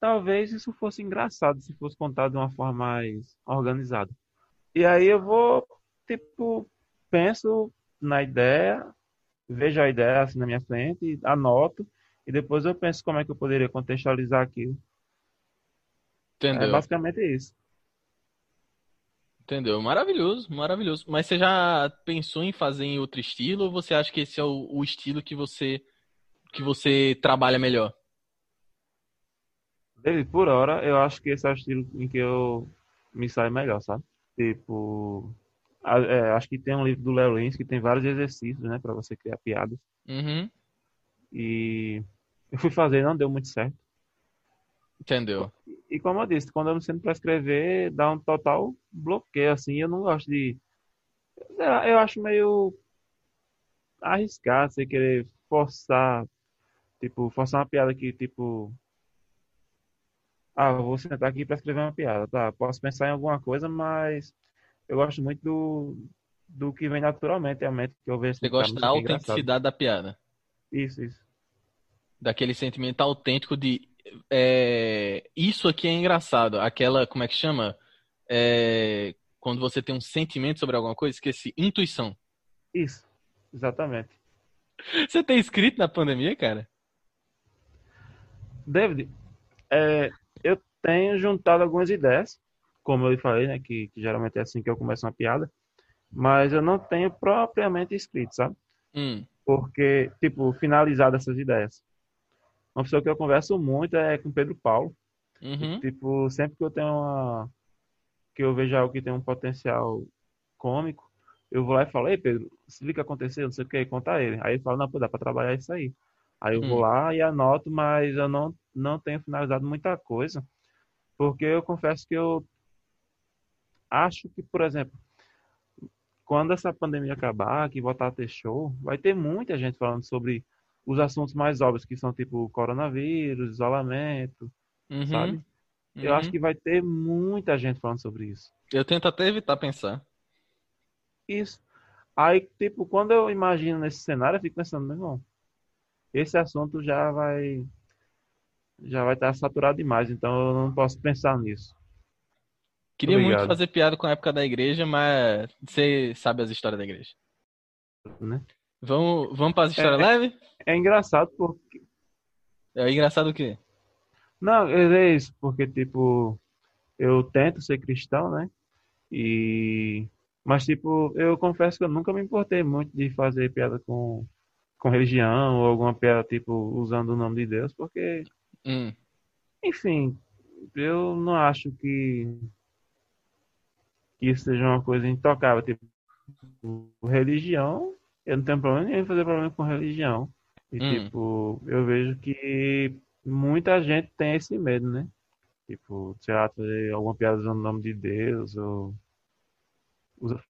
talvez isso fosse engraçado se fosse contado de uma forma mais organizada. E aí eu vou, tipo, penso na ideia, vejo a ideia assim na minha frente, anoto, e depois eu penso como é que eu poderia contextualizar aquilo. Entendeu? É basicamente isso. Entendeu? Maravilhoso, maravilhoso. Mas você já pensou em fazer em outro estilo ou você acha que esse é o, o estilo que você que você trabalha melhor? David, por hora, eu acho que esse é o estilo em que eu me saio melhor, sabe? Tipo, a- é, acho que tem um livro do Léo Lins que tem vários exercícios, né, para você criar piadas. Uhum. E eu fui fazer, não deu muito certo. Entendeu? E como eu disse, quando eu me sinto para escrever, dá um total bloqueio, assim. Eu não gosto de. Eu acho meio arriscado você querer forçar, tipo, forçar uma piada que, tipo, ah, vou sentar aqui para escrever uma piada, tá? Posso pensar em alguma coisa, mas eu gosto muito do, do que vem naturalmente, realmente, que eu vejo Você cara, gosta não da é engraçado. autenticidade da piada. Isso, isso. Daquele sentimento autêntico de é, isso aqui é engraçado. Aquela, como é que chama? É, quando você tem um sentimento sobre alguma coisa, esqueci. Intuição. Isso, exatamente. Você tem escrito na pandemia, cara? David, é, eu tenho juntado algumas ideias, como eu lhe falei, né, que, que geralmente é assim que eu começo uma piada, mas eu não tenho propriamente escrito, sabe? Hum. Porque, tipo, finalizado essas ideias. Uma pessoa que eu converso muito é com Pedro Paulo. Uhum. Tipo, sempre que eu tenho uma, que eu vejo algo que tem um potencial cômico, eu vou lá e falo, ei Pedro, se liga que aconteceu, não sei o que, conta a ele. Aí ele fala, não, pô, dá pra trabalhar isso aí. Aí eu vou Hum. lá e anoto, mas eu não, não tenho finalizado muita coisa, porque eu confesso que eu acho que, por exemplo, quando essa pandemia acabar, que voltar a ter show, vai ter muita gente falando sobre os assuntos mais óbvios, que são tipo coronavírus, isolamento, Uhum. sabe? Eu Uhum. acho que vai ter muita gente falando sobre isso. Eu tento até evitar pensar. Isso. Aí, tipo, quando eu imagino nesse cenário, eu fico pensando, meu irmão, esse assunto já vai já vai estar saturado demais, então eu não posso pensar nisso. Queria muito Obrigado. fazer piada com a época da igreja, mas você sabe as histórias da igreja. Né? Vamos, vamos para as histórias É. leves? É engraçado porque. É engraçado o quê? Não, é isso, porque, tipo, eu tento ser cristão, né? E. Mas, tipo, eu confesso que eu nunca me importei muito de fazer piada com, com religião ou alguma piada, tipo, usando o nome de Deus, porque, Hum. enfim, eu não acho que, que isso seja uma coisa intocável. Tipo, religião, eu não tenho problema nenhum em fazer problema com religião. E, Hum. tipo, eu vejo que muita gente tem esse medo, né? Tipo, sei lá, alguma piada usando o nome de Deus, ou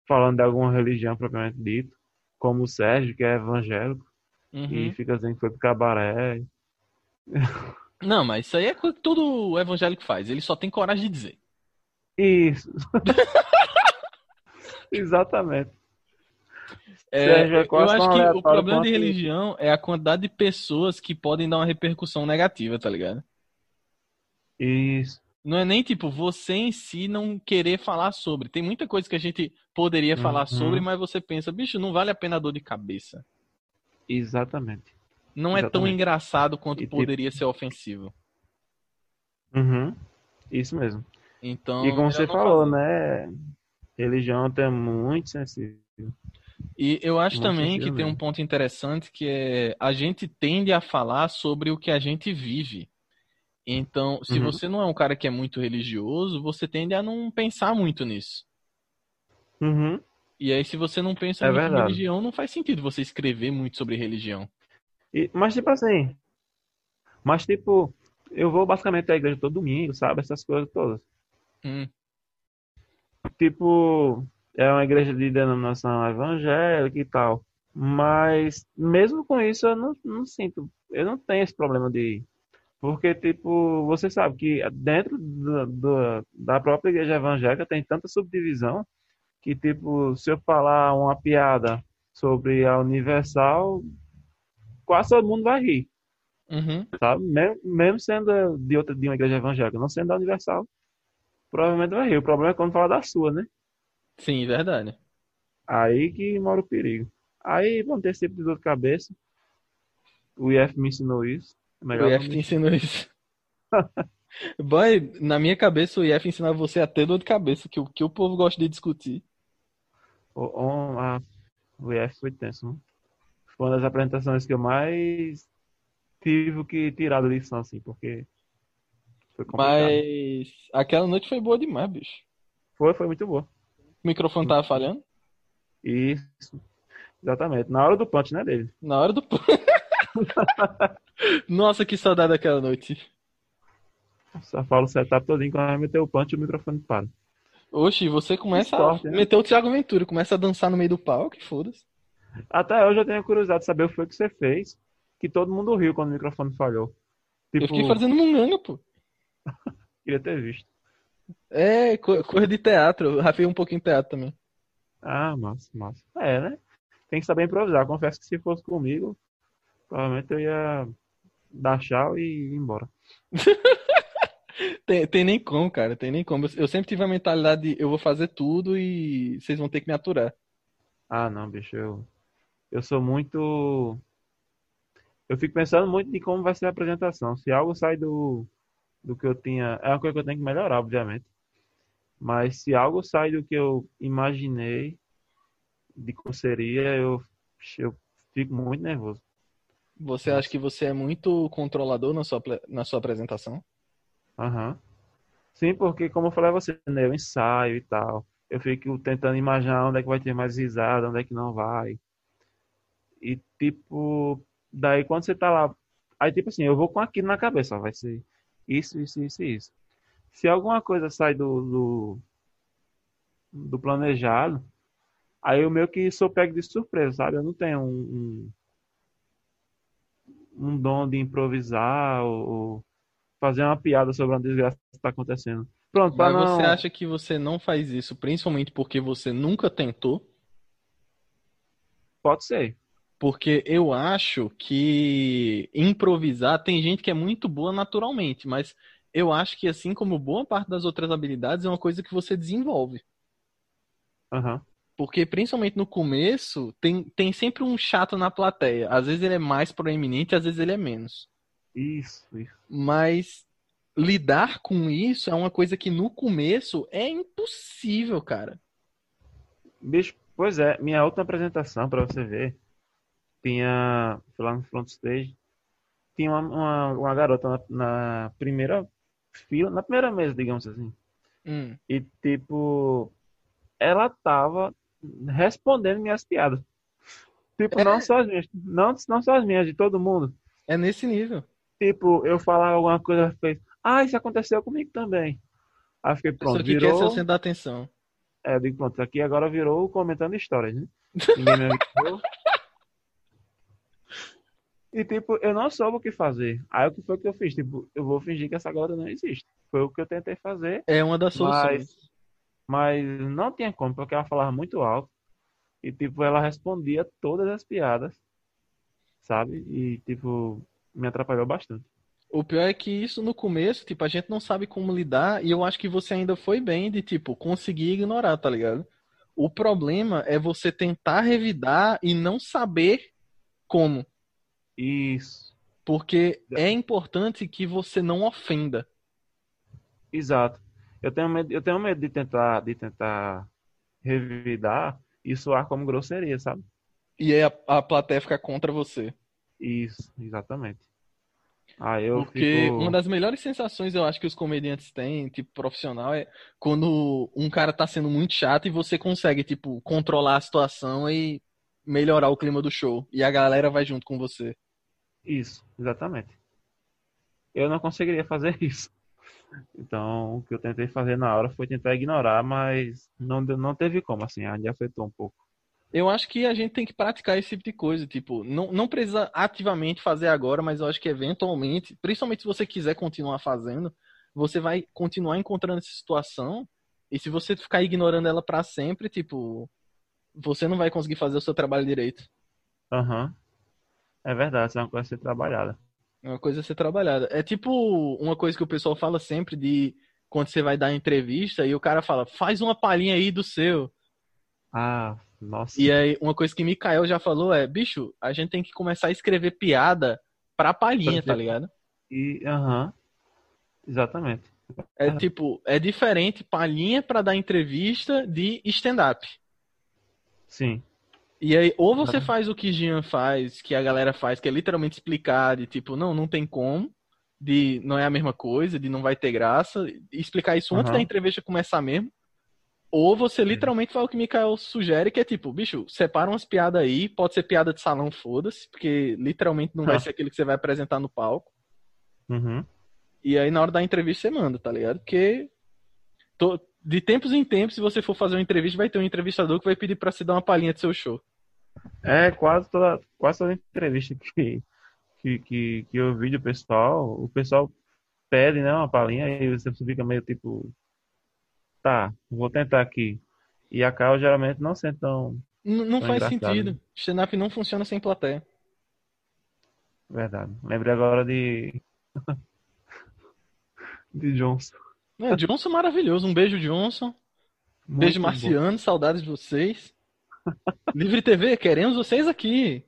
falando de alguma religião propriamente dito, como o Sérgio, que é evangélico, Uhum. e fica dizendo que foi pro cabaré. Não, mas isso aí é coisa que todo evangélico faz. Ele só tem coragem de dizer. Isso. Exatamente. É, eu acho que o problema de religião é a quantidade de pessoas que podem dar uma repercussão negativa, tá ligado? Isso. Não é nem tipo você em si não querer falar sobre. Tem muita coisa que a gente poderia falar Uhum. sobre, mas você pensa, bicho, não vale a pena a dor de cabeça. Exatamente. Não é tão Exatamente. engraçado quanto E tipo- poderia ser ofensivo. Uhum. Isso mesmo. Então, E como você falou, fazer. né? Religião é muito sensível. E eu acho também que tem um ponto interessante que é a gente tende a falar sobre o que a gente vive. Então, se Uhum. você não é um cara que é muito religioso, você tende a não pensar muito nisso. Uhum. E aí, se você não pensa É muito em verdade. religião, não faz sentido você escrever muito sobre religião. E- mas tipo assim, mas tipo, eu vou basicamente à igreja todo domingo, sabe? Essas coisas todas. Hum, Tipo, é uma igreja de denominação evangélica e tal. Mas mesmo com isso eu não, não sinto, eu não tenho esse problema de Porque, tipo, você sabe que dentro do, do- da própria igreja evangélica tem tanta subdivisão que, tipo, se eu falar uma piada sobre a Universal, quase todo mundo vai rir, Uhum. sabe? Mesmo, mesmo sendo de outra, de uma igreja evangélica, não sendo da Universal, provavelmente vai rir. O problema é quando fala da sua, né? Sim, verdade. Aí que mora o perigo. Aí vão ter sempre de dor de cabeça. O IF me ensinou isso. É O melhor IF não te me... ensinou isso. Boy, na minha cabeça, o IF ensinava você a ter dor de cabeça, que o que o povo gosta de discutir. O, o, a, o IF foi tenso, né? Foi uma das apresentações que eu mais tive que tirar da lição, assim, porque foi complicado. Mas aquela noite foi boa demais, bicho. Foi, foi muito boa. O microfone tava falhando? Isso, exatamente. Na hora do punch, né, dele? Na hora do. Nossa, que saudade daquela noite. Só fala o setup todinho, quando vai meter o punch, o microfone para. Oxi, você começa a né? meter o Thiago Ventura, começa a dançar no meio do palco, que foda-se. Até hoje eu tenho curiosidade de saber o que foi que você fez, que todo mundo riu quando o microfone falhou. Eu Tipo, fiquei fazendo munganga, pô. queria ter visto. É, co- coisa de teatro. Eu rafei um pouquinho de teatro também. Ah, massa, massa. É, né? Tem que saber improvisar. Confesso que se fosse comigo, provavelmente eu ia dar tchau e ir embora. Tem, tem nem como, cara, tem nem como. Eu, eu sempre tive a mentalidade de eu vou fazer tudo e vocês vão ter que me aturar. Ah, não, bicho, eu, eu sou muito. Eu fico pensando muito em como vai ser a apresentação. Se algo sai do, do que eu tinha. É uma coisa que eu tenho que melhorar, obviamente. Mas se algo sai do que eu imaginei de como seria, eu, eu fico muito nervoso. Você acha que você é muito controlador na sua, na sua apresentação? Aham. Sim, porque como eu falei a você, né, eu ensaio e tal. Eu fico tentando imaginar onde é que vai ter mais risada, onde é que não vai. E tipo, daí quando você tá lá, aí tipo assim, eu vou com aquilo na cabeça, vai ser isso, isso, isso, isso. Se alguma coisa sai do, do, do planejado, aí eu meio que sou pego de surpresa, sabe? Eu não tenho um, um, um dom de improvisar ou, ou fazer uma piada sobre uma desgraça que está acontecendo. Pronto, Mas não. você acha que você não faz isso principalmente porque você nunca tentou? Pode ser. Porque eu acho que improvisar tem gente que é muito boa naturalmente, mas eu acho que assim como boa parte das outras habilidades é uma coisa que você desenvolve. Aham. Porque principalmente no começo tem, tem sempre um chato na plateia. Às vezes ele é mais proeminente, às vezes ele é menos. Isso, isso. Mas lidar com isso é uma coisa que no começo é impossível, cara. Bicho, pois é, minha última apresentação, para você ver, tinha, foi lá no front stage, tinha uma, uma, uma garota na, na primeira fila, na primeira mesa, digamos assim. Hum. E tipo, ela tava respondendo minhas piadas. Tipo, É. não só as minhas, não, não só as minhas, de todo mundo. É nesse nível. Tipo, eu falava alguma coisa, fez, ah, isso aconteceu comigo também. Aí fiquei, pronto, que quer ser o virou. da atenção. É, eu digo, pronto, aqui agora virou comentando histórias, né? Ninguém me avisou. E, tipo, eu não soube o que fazer. Aí o que foi que eu fiz? Tipo, eu vou fingir que essa garota não existe. Foi o que eu tentei fazer, É uma das soluções. mas, mas não tinha como, porque ela falava muito alto. E, tipo, ela respondia todas as piadas, sabe? E, tipo, me atrapalhou bastante. O pior é que isso no começo, tipo, a gente não sabe como lidar, e eu acho que você ainda foi bem de, tipo, conseguir ignorar, tá ligado? O problema é você tentar revidar e não saber como. Isso, Porque é importante que você não ofenda. exato. Eu tenho medo, eu tenho medo de tentar, de tentar revidar e soar como grosseria, sabe? E aí a, a plateia fica contra você. Isso, exatamente. Aí eu Porque fico. uma das melhores sensações eu acho que os comediantes têm, tipo, profissional, é quando um cara tá sendo muito chato e você consegue, tipo, controlar a situação e melhorar o clima do show. E a galera vai junto com você. Isso, exatamente. Eu não conseguiria fazer isso. Então, o que eu tentei fazer na hora foi tentar ignorar, mas não, não teve como, assim, ainda afetou um pouco. Eu acho que a gente tem que praticar esse tipo de coisa. Tipo, não, não precisa ativamente fazer agora, mas eu acho que eventualmente, principalmente se você quiser continuar fazendo, você vai continuar encontrando essa situação. E se você ficar ignorando ela para sempre, tipo, você não vai conseguir fazer o seu trabalho direito. Aham. Uhum. É verdade, isso é uma coisa a ser trabalhada. É uma coisa a ser trabalhada. É tipo uma coisa que o pessoal fala sempre de quando você vai dar entrevista e o cara fala, faz uma palhinha aí do seu. Ah, nossa. E aí, uma coisa que Mikael já falou é, bicho, a gente tem que começar a escrever piada pra palhinha, tá ligado? E, aham. Uhum. Exatamente. É tipo, é diferente palhinha para dar entrevista de stand-up. Sim. E aí, ou você faz o que Jean faz, que a galera faz, que é literalmente explicar de tipo, não, não tem como, de não é a mesma coisa, de não vai ter graça, explicar isso antes da entrevista começar mesmo. Ou você literalmente fala o que o Mikael sugere, que é tipo, bicho, separa umas piadas aí, pode ser piada de salão, foda-se, porque literalmente não vai ser aquilo que você vai apresentar no palco. Uhum. E aí na hora da entrevista você manda, tá ligado? Porque de tempos em tempos, se você for fazer uma entrevista, vai ter um entrevistador que vai pedir pra você dar uma palhinha do seu show. É, quase toda, quase toda entrevista que, que, que, que eu vi do pessoal, o pessoal pede, né, uma palhinha e você fica meio tipo, tá, vou tentar aqui. E a Cal geralmente não sente tão. Não, não tão faz sentido. Stand-up não funciona sem plateia. Verdade. Lembrei agora de. de Johnson. É, Johnson maravilhoso. Um beijo, Johnson. Beijo, Marciano. Bom. Saudades de vocês. Livre TV, queremos vocês aqui.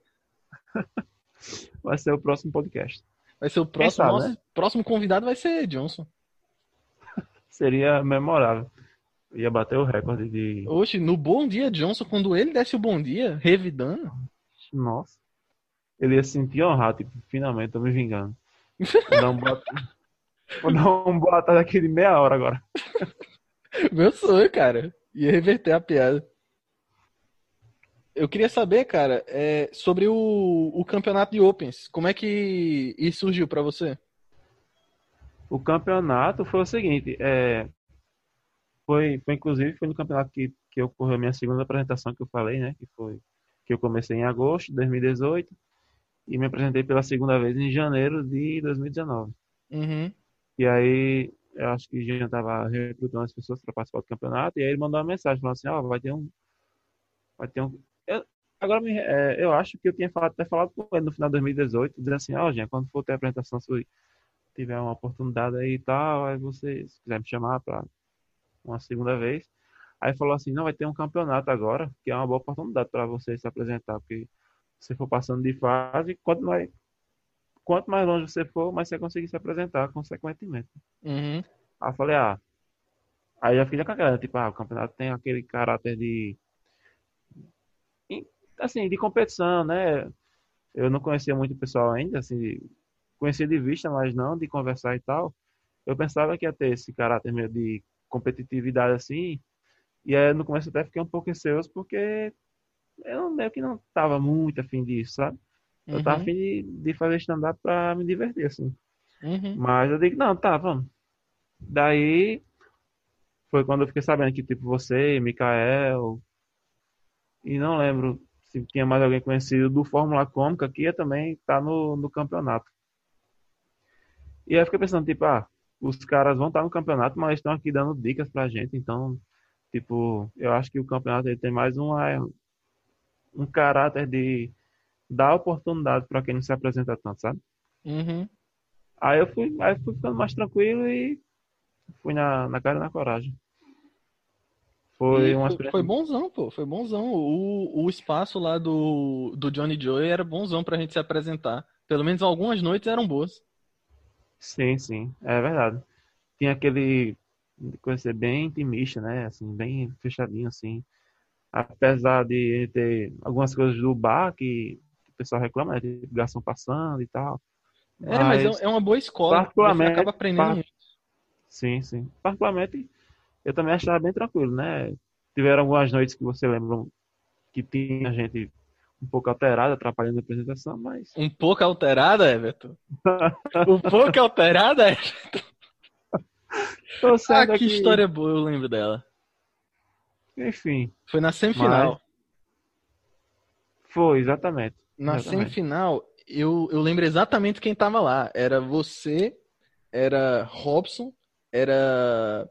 Vai ser o próximo podcast. Vai ser o próximo. Sabe, nosso né? próximo convidado vai ser Johnson. Seria memorável. Ia bater o recorde de. Oxe, no Bom Dia Johnson, quando ele desse o Bom Dia, revidando. Nossa. Ele ia se sentir honrado, tipo, finalmente tô me vingando. Boa, Vou dar um boa tarde aqui de meia hora agora. Meu sonho, cara. Ia reverter a piada. Eu queria saber, cara, é, sobre o, o campeonato de Opens. Como é que isso surgiu para você? O campeonato foi o seguinte, é, foi, foi inclusive foi no campeonato que, que ocorreu a minha segunda apresentação que eu falei, né? Que foi que eu comecei em agosto de 2018 e me apresentei pela segunda vez em janeiro de 2019. Uhum. E aí eu acho que a gente estava recrutando as pessoas para participar do campeonato e aí ele mandou uma mensagem falando assim, ó, vai ter um vai ter um eu, agora, é, eu acho que eu tinha falado, até falado com ele no final de 2018, dizendo assim, ó, oh, quando for ter a apresentação, se tiver uma oportunidade aí e tal, aí você, se me chamar para uma segunda vez. Aí falou assim, não, vai ter um campeonato agora, que é uma boa oportunidade para você se apresentar, porque você for passando de fase, quanto mais, quanto mais longe você for, mais você conseguir se apresentar, consequentemente. Uhum. Aí eu falei, ah, aí eu fiquei com aquela, tipo, ah, o campeonato tem aquele caráter de assim, de competição, né? Eu não conhecia muito o pessoal ainda, assim, conhecia de vista, mas não de conversar e tal. Eu pensava que ia ter esse caráter meio de competitividade assim, e aí no começo até fiquei um pouco receoso porque eu meio que não tava muito afim disso, sabe? Eu tava uhum. afim de, de fazer stand-up pra me divertir, assim. Uhum. Mas eu digo, não, tá, vamos. Daí foi quando eu fiquei sabendo que, tipo, você, Mikael, e não lembro se tinha mais alguém conhecido do Fórmula Cômica que ia também estar tá no, no campeonato. E aí eu fiquei pensando, tipo, ah, os caras vão estar tá no campeonato, mas estão aqui dando dicas pra gente, então, tipo, eu acho que o campeonato ele tem mais uma, um caráter de dar oportunidade para quem não se apresenta tanto, sabe? Uhum. Aí eu fui, aí eu fui ficando mais tranquilo e fui na, na cara e na coragem. Foi uma experiência... Foi bonzão, pô. Foi bonzão. O, o espaço lá do, do Johnny Joy era bonzão pra gente se apresentar. Pelo menos algumas noites eram boas. Sim, sim. É verdade. Tinha aquele coisa ser bem intimista, né? Assim, bem fechadinho, assim. Apesar de ter algumas coisas do bar que o pessoal reclama, né? De garçom passando e tal. É, mas, mas é uma boa escola. Particularmente, você acaba aprendendo part... Sim, sim. Particularmente eu também achava bem tranquilo, né? Tiveram algumas noites que você lembra que tinha gente um pouco alterada, atrapalhando a apresentação, mas. Um pouco alterada, Everton? um pouco alterada, Everton? ah, que história boa, eu lembro dela. Enfim. Foi na semifinal. Foi, exatamente. Na Exatamente. semifinal, eu, eu lembro exatamente quem tava lá. Era você, era Robson, era.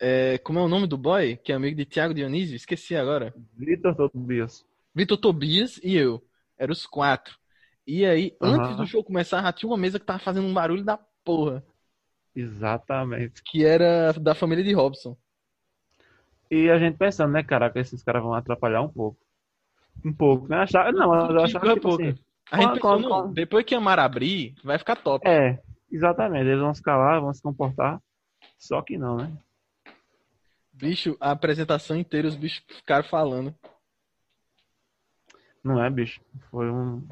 é, como é o nome do boy? Que é amigo de Thiago Dionísio? Esqueci agora. Vitor Tobias. Vitor Tobias e eu. Eram os quatro. E aí, Aham. antes do show começar, já tinha uma mesa que tava fazendo um barulho da porra. Exatamente. Que era da família de Robson. E a gente pensando, né, caraca, esses caras vão atrapalhar um pouco. Um pouco, né? Achava, não, eu achava que, tipo pouca. assim, A gente Quando- pensou, quando- não, quando- depois que a Mar abrir, vai ficar top. é, exatamente, eles vão se calar, vão se comportar. Só que não, né? Bicho, a apresentação inteira os bichos ficaram falando. Não é, bicho? Foi um.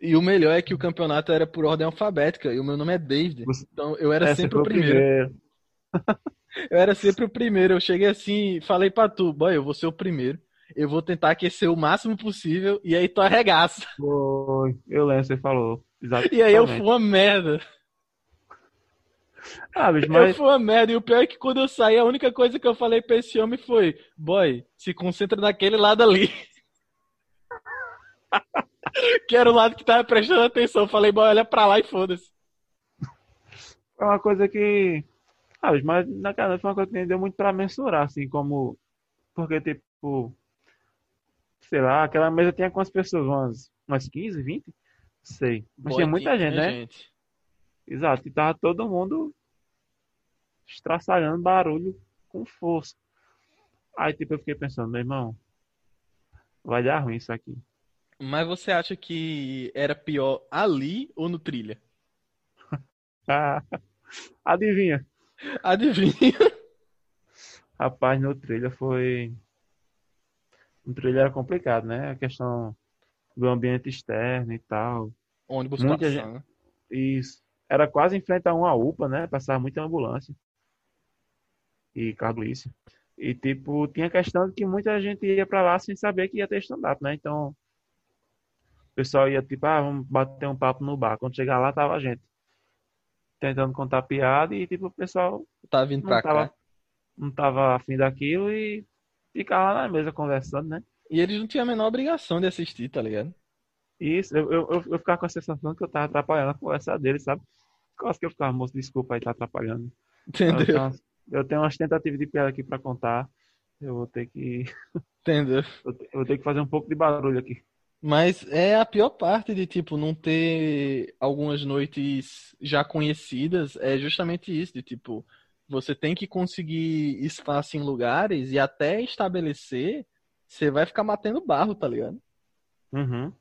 E o melhor é que o campeonato era por ordem alfabética e o meu nome é David. Você- Então eu era É, sempre o foi primeiro. Eu era sempre o primeiro. Eu cheguei assim e falei pra tu, boy, eu vou ser o primeiro. Eu vou tentar aquecer o máximo possível e aí tu arregaça. Foi. Eu lembro, você falou. Exatamente. E aí eu fui uma merda. Ah, bicho, Eu mas. fui uma merda. E o pior é que quando eu saí, a única coisa que eu falei pra esse homem foi: Boy, se concentra naquele lado ali. que era o lado que tava prestando atenção. Eu falei, boy, olha pra lá e foda-se. É uma coisa que. Ah, mas naquela noite foi uma coisa que nem deu muito pra mensurar, assim, como. Porque, tipo. Sei lá, aquela mesa tinha quantas pessoas? Umas, umas 15, 20? Sei. Mas tinha muita gente, tinha né? gente. Exato. E tava todo mundo estraçalhando barulho com força. Aí, tipo, eu fiquei pensando, meu irmão, vai dar ruim isso aqui. Mas você acha que era pior ali ou no trilha? Ah, adivinha? Adivinha? Rapaz, no trilha foi. No trilha era complicado, né? A questão do ambiente externo e tal. Ônibus Muita passando. Isso. Era quase em frente a uma UPA, né? Passava muita ambulância. E carro. E, tipo, tinha a questão de que muita gente ia pra lá sem saber que ia ter stand-up, né? Então, o pessoal ia, tipo, ah, vamos bater um papo no bar. Quando chegar lá, tava a gente tentando contar piada e, tipo, o pessoal Tá vindo pra tava, cá. não tava afim daquilo e ficava lá na mesa conversando, né? E eles não tinham a menor obrigação de assistir, tá ligado? Isso, eu, eu, eu, eu ficava com a sensação que eu tava atrapalhando a conversa deles, sabe? Quase que eu ficava, moço, desculpa aí, tá atrapalhando. Eu tenho, Entendeu? umas, eu tenho umas tentativas de piada aqui pra contar. Eu vou ter que, Entendeu? eu te- eu vou ter que fazer um pouco de barulho aqui. Mas é a pior parte de, tipo, não ter algumas noites já conhecidas, é justamente isso, de, tipo, você tem que conseguir espaço em lugares e até estabelecer, você vai ficar matando barro, tá ligado? Uhum.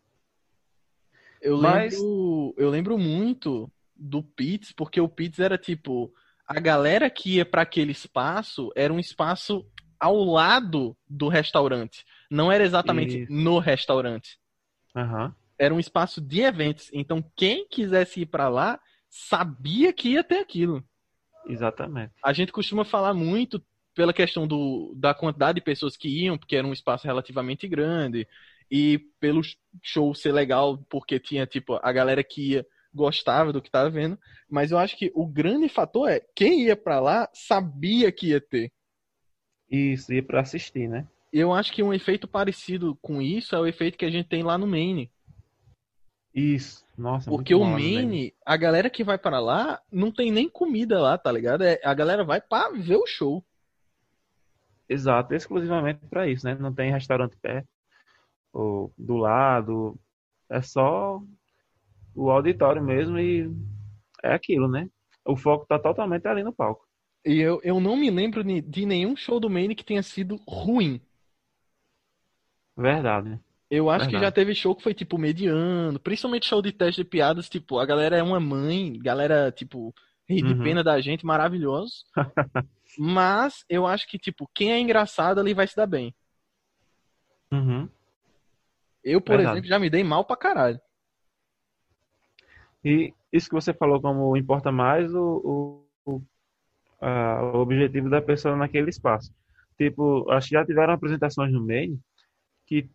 Eu Mas- lembro, eu lembro muito do Pits, porque o Pits era, tipo, a galera que ia pra aquele espaço era um espaço ao lado do restaurante, não era exatamente Isso. no restaurante. Aham. era um espaço de eventos. Então, quem quisesse ir pra lá sabia que ia ter aquilo. Exatamente. A gente costuma falar muito pela questão do, da quantidade de pessoas que iam, porque era um espaço relativamente grande, e pelo show ser legal, porque tinha, tipo, a galera que ia gostava do que tava vendo. Mas eu acho que o grande fator é quem ia pra lá sabia que ia ter. Isso, ia pra assistir, né? Eu acho que um efeito parecido com isso é o efeito que a gente tem lá no Maine. Isso. Nossa, Porque muito o né? Maine, a galera que vai pra lá, não tem nem comida lá, tá ligado? É, a galera vai pra ver o show. Exato, exclusivamente pra isso, né? Não tem restaurante perto ou do lado. É só o auditório mesmo e é aquilo, né? O foco tá totalmente ali no palco. E eu, eu não me lembro de nenhum show do Maine que tenha sido ruim. Verdade. Eu acho que já teve show que foi, tipo, mediano. Principalmente show de teste de piadas, tipo, a galera é uma mãe, galera, tipo, ri de Uhum. pena da gente, maravilhoso. Mas eu acho que, tipo, quem é engraçado ali vai se dar bem. Uhum. Eu, por Verdade. exemplo, já me dei mal pra caralho. E isso que você falou como importa mais o, o, o, a- o objetivo da pessoa naquele espaço. Tipo, acho que já tiveram apresentações no meio que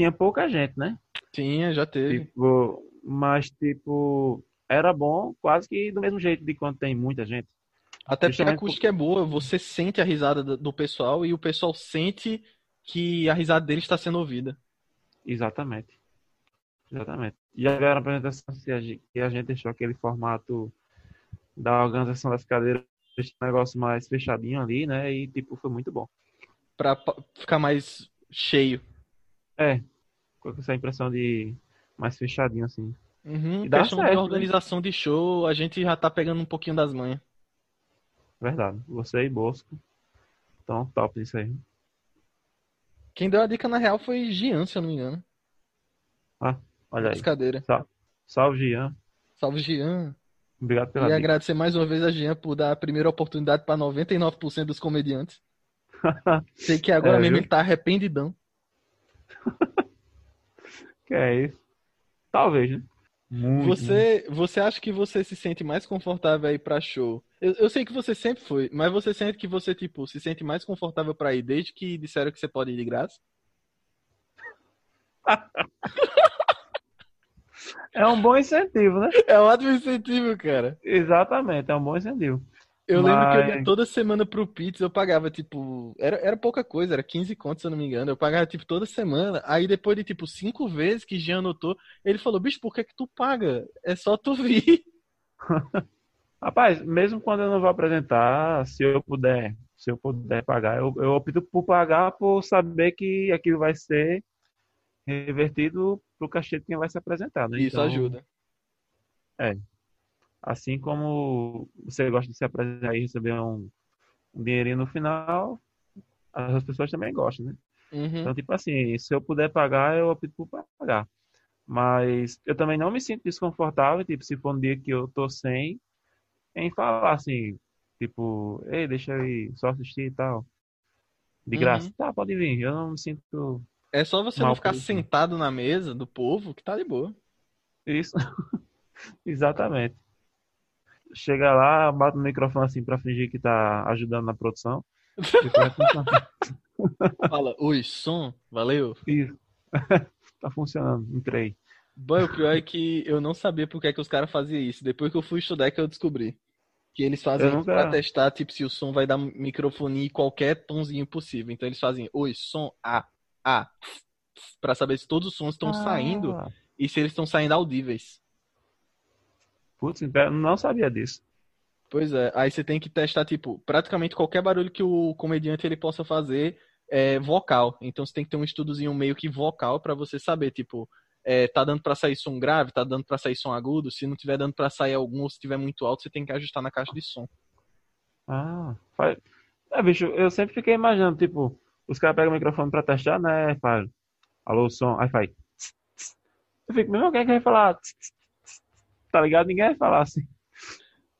tinha pouca gente, né? Tinha, já teve. Tipo, mas tipo, era bom quase que do mesmo jeito de quando tem muita gente. Até porque a acústica é boa, você sente a risada do pessoal e o pessoal sente que a risada dele está sendo ouvida. Exatamente. Exatamente. E agora a apresentação que a gente, deixou aquele formato da organização das cadeiras, um negócio mais fechadinho ali, né? E tipo, foi muito bom. Pra ficar mais cheio. É, com essa impressão de mais fechadinho, assim. Uhum, E dá questão de certo, né? organização de show, a gente já tá pegando um pouquinho das manhas. Verdade. Você e Bosco. Então, top isso aí. Quem deu a dica na real foi Gian, se eu não me engano. Olha aí. Cadeiras. Salve, Gian. Salve, Gian. Obrigado pela E dica. agradecer mais uma vez a Gian por dar a primeira oportunidade para 99% dos comediantes. Sei que agora É, mesmo viu? ele tá arrependidão. Que é isso? Talvez, né? Muito, muito. Você, você acha que você se sente mais confortável aí pra show? Eu, eu sei que você sempre foi, mas você sente que você, tipo, se sente mais confortável pra ir desde que disseram que você pode ir de graça? É um bom incentivo, né? É um ótimo incentivo, cara. Exatamente, é um bom incentivo. Eu lembro que eu ia Mas- toda semana pro Pits, eu pagava, tipo, era, era pouca coisa, era 15 contos, se eu não me engano. Eu pagava, tipo, toda semana. Aí depois de, tipo, cinco vezes que Jean anotou, ele falou, bicho, por que que tu paga? É só tu vir. Rapaz, mesmo quando eu não vou apresentar, se eu puder, se eu puder pagar, eu, eu opto por pagar por saber que aquilo vai ser revertido pro cachê de quem vai se apresentar, né? Isso Então, ajuda. Assim como você gosta de se apresentar e receber um, um dinheirinho no final, as pessoas também gostam, né? Uhum. Então, tipo assim, se eu puder pagar, eu opto por pagar. Mas eu também não me sinto desconfortável, tipo, se for um dia que eu tô sem, em falar assim, tipo, ei, deixa eu ir só assistir e tal. De Uhum. graça. Tá, pode vir. Eu não me sinto É só você não ficar isso. sentado na mesa do povo que tá de boa. isso. Exatamente. Chega lá, bate no microfone assim pra fingir que tá ajudando na produção. E começa a cantar. Fala, oi, som, valeu. Isso. Tá funcionando. Entrei. Boy, o pior é que eu não sabia por que é que os caras faziam isso. Depois que eu fui estudar é que eu descobri. Que eles fazem nunca- pra testar, tipo, se o som vai dar microfonia em qualquer tomzinho possível. Então eles fazem, oi, som, A, A, pra saber se todos os sons estão saindo Ah, e se eles estão saindo audíveis. Putz, não sabia disso. Pois é, aí você tem que testar, tipo, praticamente qualquer barulho que o comediante ele possa fazer é vocal. Então você tem que ter um estudozinho meio que vocal pra você saber, tipo, é, tá dando pra sair som grave, tá dando pra sair som agudo. Se não tiver dando pra sair algum, ou se tiver muito alto, você tem que ajustar na caixa de som. Ah, faz... É, bicho, eu sempre fiquei imaginando, tipo, os caras pegam o microfone pra testar, né? Faz, alô, som, aí faz. Eu fico, meu, quem é que vai falar? tss, tss? Tá ligado? Ninguém vai falar assim.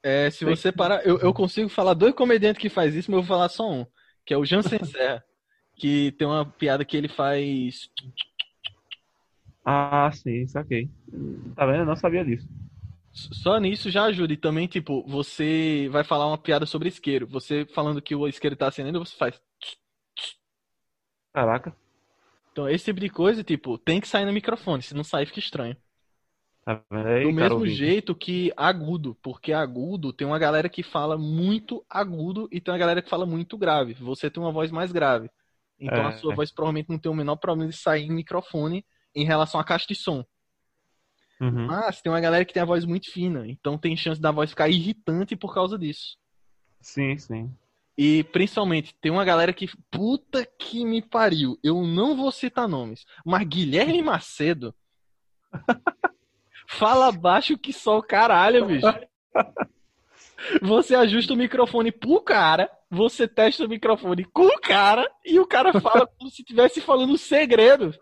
É, se você parar, eu, eu consigo falar dois comediantes que faz isso, mas eu vou falar só um, que é o Jansen Serra, que tem uma piada que ele faz Ah, sim, saquei. Tá vendo? Eu não sabia disso. Só nisso já ajuda. E também, tipo, você vai falar uma piada sobre isqueiro. Você falando que o isqueiro tá acendendo, você faz. Caraca, Então, esse tipo de coisa, tipo, tem que sair no microfone. Se não sair, fica estranho. Tá Do mesmo ouvinte? jeito que agudo, porque agudo tem uma galera que fala muito agudo e tem uma galera que fala muito grave. Você tem uma voz mais grave. Então a É. sua voz provavelmente não tem o menor problema de sair em microfone em relação à caixa de som. Uhum. Mas tem uma galera que tem a voz muito fina, então tem chance da voz ficar irritante por causa disso. Sim, sim. E principalmente, tem uma galera que. Puta que me pariu. Eu não vou citar nomes. Mas Guilherme Macedo. fala baixo que só o caralho, bicho. Você ajusta o microfone pro cara, você testa o microfone com o cara, e o cara fala como se estivesse falando um segredo.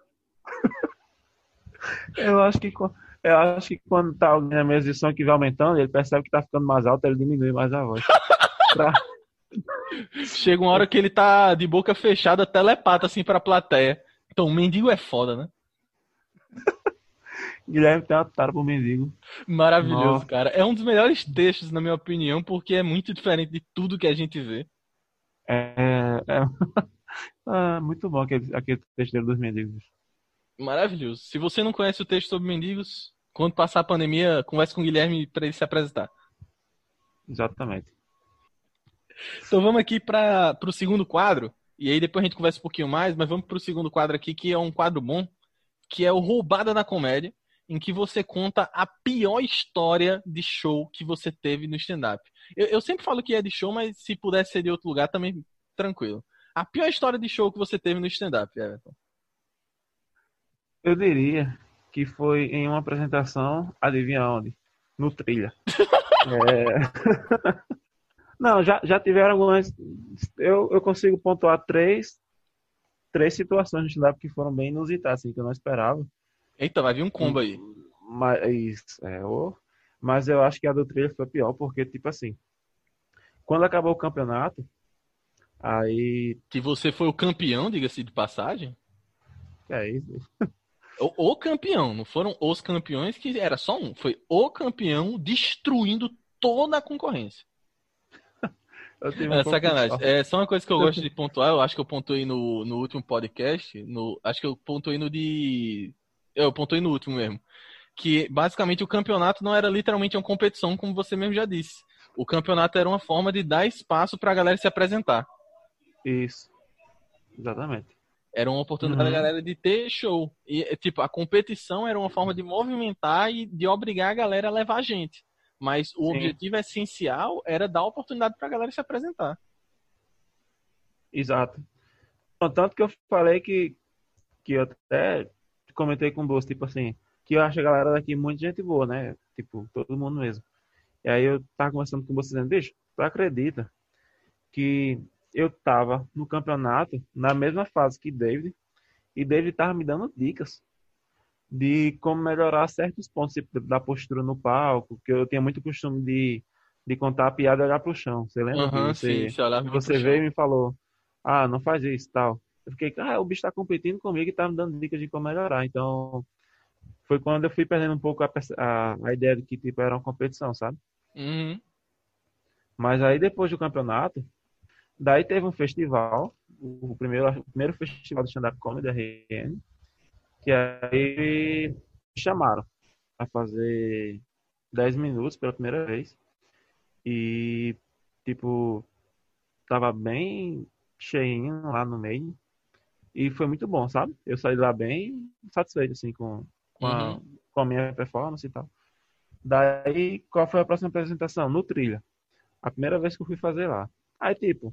Eu acho que, eu acho que quando tá alguém na mesa de som que vai aumentando, ele percebe que tá ficando mais alto, ele diminui mais a voz. Pra- Chega uma hora que ele tá de boca fechada, telepata assim pra plateia. Então, o mendigo é foda, né? Guilherme tem uma tara pro mendigo. Maravilhoso, Nossa. cara. É um dos melhores textos, na minha opinião, porque é muito diferente de tudo que a gente vê. É, é... Ah, muito bom aquele, aquele texto dele dos mendigos. Maravilhoso. Se você não conhece o texto sobre mendigos, quando passar a pandemia, converse com o Guilherme para ele se apresentar. Exatamente. Então vamos aqui para o segundo quadro. E aí depois a gente conversa um pouquinho mais, mas vamos para o segundo quadro aqui, que é um quadro bom, que é o Roubada na Comédia, em que você conta a pior história de show que você teve no stand-up. Eu, eu sempre falo que é de show, mas se pudesse ser de outro lugar também, tranquilo. A pior história de show que você teve no stand-up, Everton. Eu diria que foi em uma apresentação, adivinha onde? No trilha. é... Não, já, já tiveram algumas. Eu, eu consigo pontuar três, três situações no stand-up que foram bem inusitadas, assim, que eu não esperava. Eita, vai vir um combo aí. Mas, é, oh, mas eu acho que a do trilha foi pior, porque, tipo assim, quando acabou o campeonato, aí. Que você foi o campeão, diga-se de passagem? É isso. O, o, campeão, não foram os campeões que era só um, foi o campeão destruindo toda a concorrência. É sacanagem. É só uma coisa que eu gosto de pontuar, eu acho que eu pontuei no, no último podcast, no, acho que eu pontuei no de. Eu pontuei no último mesmo. Que basicamente o campeonato não era literalmente uma competição, como você mesmo já disse. O campeonato era uma forma de dar espaço pra galera se apresentar. Isso. Exatamente. Era uma oportunidade uhum. da galera de ter show. E, é, tipo, a competição era uma forma de movimentar e de obrigar a galera a levar a gente. Mas o Sim. objetivo essencial era dar oportunidade pra galera se apresentar. Exato. Tanto que eu falei que, que eu até comentei com você, tipo assim, que eu acho a galera daqui muito gente boa, né? Tipo, todo mundo mesmo. E aí eu tava conversando com você dizendo, bicho, tu acredita que eu tava no campeonato na mesma fase que David e David tava me dando dicas de como melhorar certos pontos tipo, da postura no palco, que eu tinha muito costume de, de contar a piada e olhar pro chão. Você lembra? Uhum, você, sim, você veio e me falou, ah, não faz isso tal. Eu fiquei, ah, o bicho tá competindo comigo e tá me dando dicas de como melhorar. Então, foi quando eu fui perdendo um pouco a, a, a ideia de que tipo, era uma competição, sabe? Uhum. Mas aí depois do campeonato, Daí teve um festival, o primeiro, o primeiro festival de stand-up comedy da RN, que aí me chamaram a fazer 10 minutos pela primeira vez. E, tipo, tava bem cheinho lá no meio. E foi muito bom, sabe? Eu saí lá bem satisfeito, assim, com, com, a, uhum. com a minha performance e tal. Daí, qual foi a próxima apresentação? No Trilha. A primeira vez que eu fui fazer lá. Aí, tipo,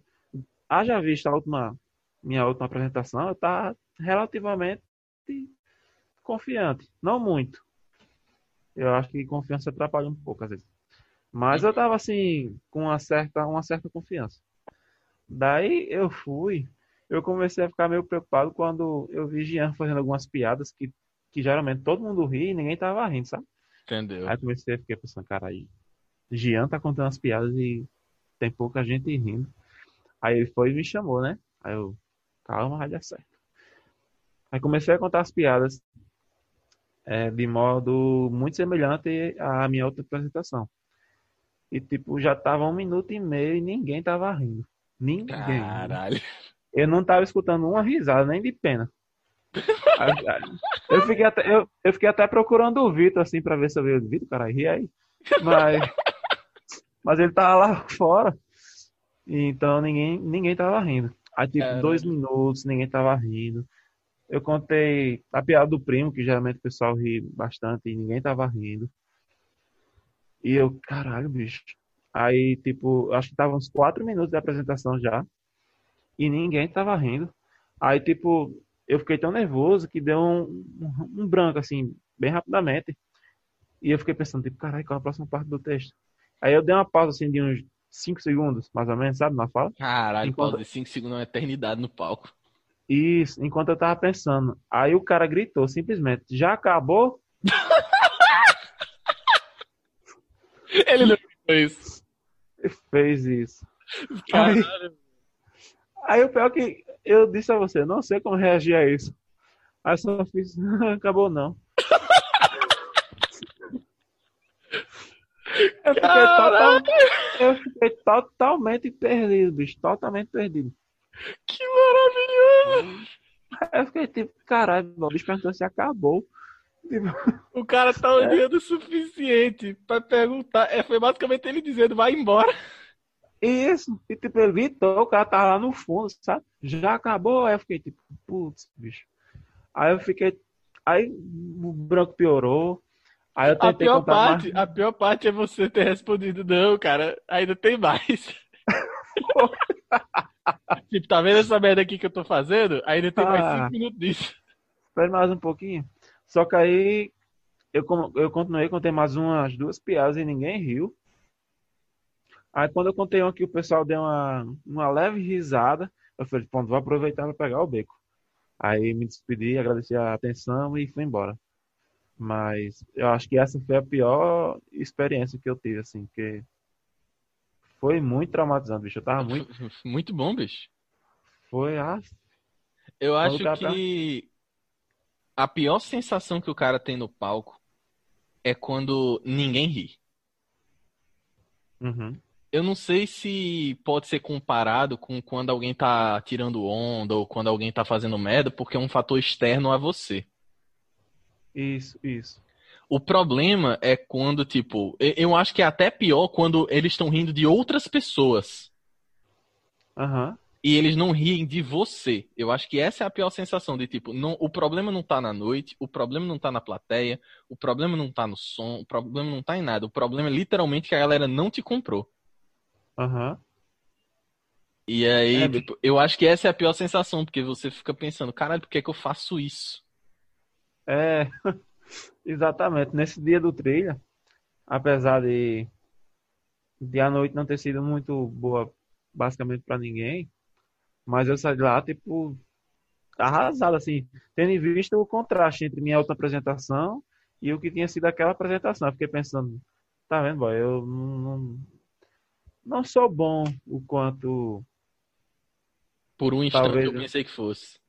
haja visto a última, minha última apresentação, eu estava relativamente confiante. Não muito. Eu acho que confiança atrapalha um pouco às vezes. Mas eu estava assim, com uma certa, uma certa confiança. Daí eu fui, eu comecei a ficar meio preocupado quando eu vi Jean fazendo algumas piadas que, que geralmente todo mundo ri e ninguém tava rindo, sabe? Entendeu? Aí comecei a ficar pensando, cara, aí, Jean tá contando as piadas e tem pouca gente rindo. Aí ele foi e me chamou, né? Aí eu, calma, vai dar certo. Aí comecei a contar as piadas é, de modo muito semelhante à minha outra apresentação. E, tipo, já tava um minuto e meio e ninguém tava rindo. Ninguém. Caralho. Eu não tava escutando uma risada, nem de pena. eu, fiquei até, eu, eu fiquei até procurando o Vitor, assim, pra ver se eu vi o Vitor, cara, ri aí. Mas, mas ele tava lá fora. Então ninguém, ninguém tava rindo. Aí, tipo, dois minutos, ninguém tava rindo. Eu contei a piada do primo, que geralmente o pessoal ri bastante, e ninguém tava rindo. E eu, caralho, bicho. Aí, tipo, acho que tava uns quatro minutos de apresentação já. E ninguém tava rindo. Aí, tipo, eu fiquei tão nervoso que deu um, um, um branco, assim, bem rapidamente. E eu fiquei pensando, tipo, caralho, qual é a próxima parte do texto? Aí eu dei uma pausa, assim, de uns 5 segundos, mais ou menos, sabe? Na fala. Caralho, enquanto... pausa de 5 segundos é uma eternidade no palco. Isso, enquanto eu tava pensando. Aí o cara gritou simplesmente: Já acabou? Ele não fez. Ele fez isso. Caralho. Aí, aí o pior é que eu disse a você: Não sei como reagir a isso. Aí só fiz: Acabou não. Eu fiquei, total, eu fiquei, totalmente perdido, bicho. Totalmente perdido. Que maravilhoso! Eu fiquei tipo, caralho, o bicho perguntou se acabou. Tipo... O cara tá é. olhando é. o suficiente pra perguntar. É, foi basicamente ele dizendo, vai embora. Isso. E tipo, ele gritou, o cara tava lá no fundo, sabe? Já acabou? Aí eu fiquei tipo, putz, bicho. Aí eu fiquei Aí o branco piorou. Aí eu A tentei pior, contar mais. parte, a pior parte é você ter respondido, não, cara, ainda tem mais. tipo, tá vendo essa merda aqui que eu tô fazendo? Ainda tem mais Ah. cinco minutos disso. Espera mais um pouquinho. Só que aí eu, eu continuei, contei mais umas duas piadas e ninguém riu. Aí quando eu contei uma que o pessoal deu uma, uma leve risada, eu falei, pronto, vou aproveitar para pegar o beco. Aí me despedi, agradeci a atenção e fui embora. Mas eu acho que essa foi a pior experiência que eu tive, assim, porque foi muito traumatizante, bicho. Eu tava muito. Muito bom, bicho. Foi, ah, Eu acho que a pior sensação que o cara tem no palco é quando ninguém ri. uhum. Eu não sei se pode ser comparado com quando alguém tá tirando onda ou quando alguém tá fazendo merda, porque é um fator externo a você. Isso, isso. O problema é quando, tipo, eu- acho que é até pior quando eles estão rindo de outras pessoas Aham. e eles não riem de você. Eu acho que essa é a pior sensação de tipo, não, o problema não tá na noite, o problema não tá na plateia, o problema não tá no som, o problema não tá em nada. O problema é literalmente que a galera não te comprou. Aham. E aí, É, tipo, eu acho que essa é a pior sensação, porque você fica pensando, caralho, por que que eu faço isso? É, exatamente. Nesse dia do trilha, apesar de, de a noite não ter sido muito boa, basicamente para ninguém, mas eu saí de lá, tipo, arrasado, assim, tendo em vista o contraste entre minha outra apresentação e o que tinha sido aquela apresentação. Eu fiquei pensando, tá vendo, boy, eu não, não, não sou bom o quanto Por um instante Talvez, eu pensei que fosse.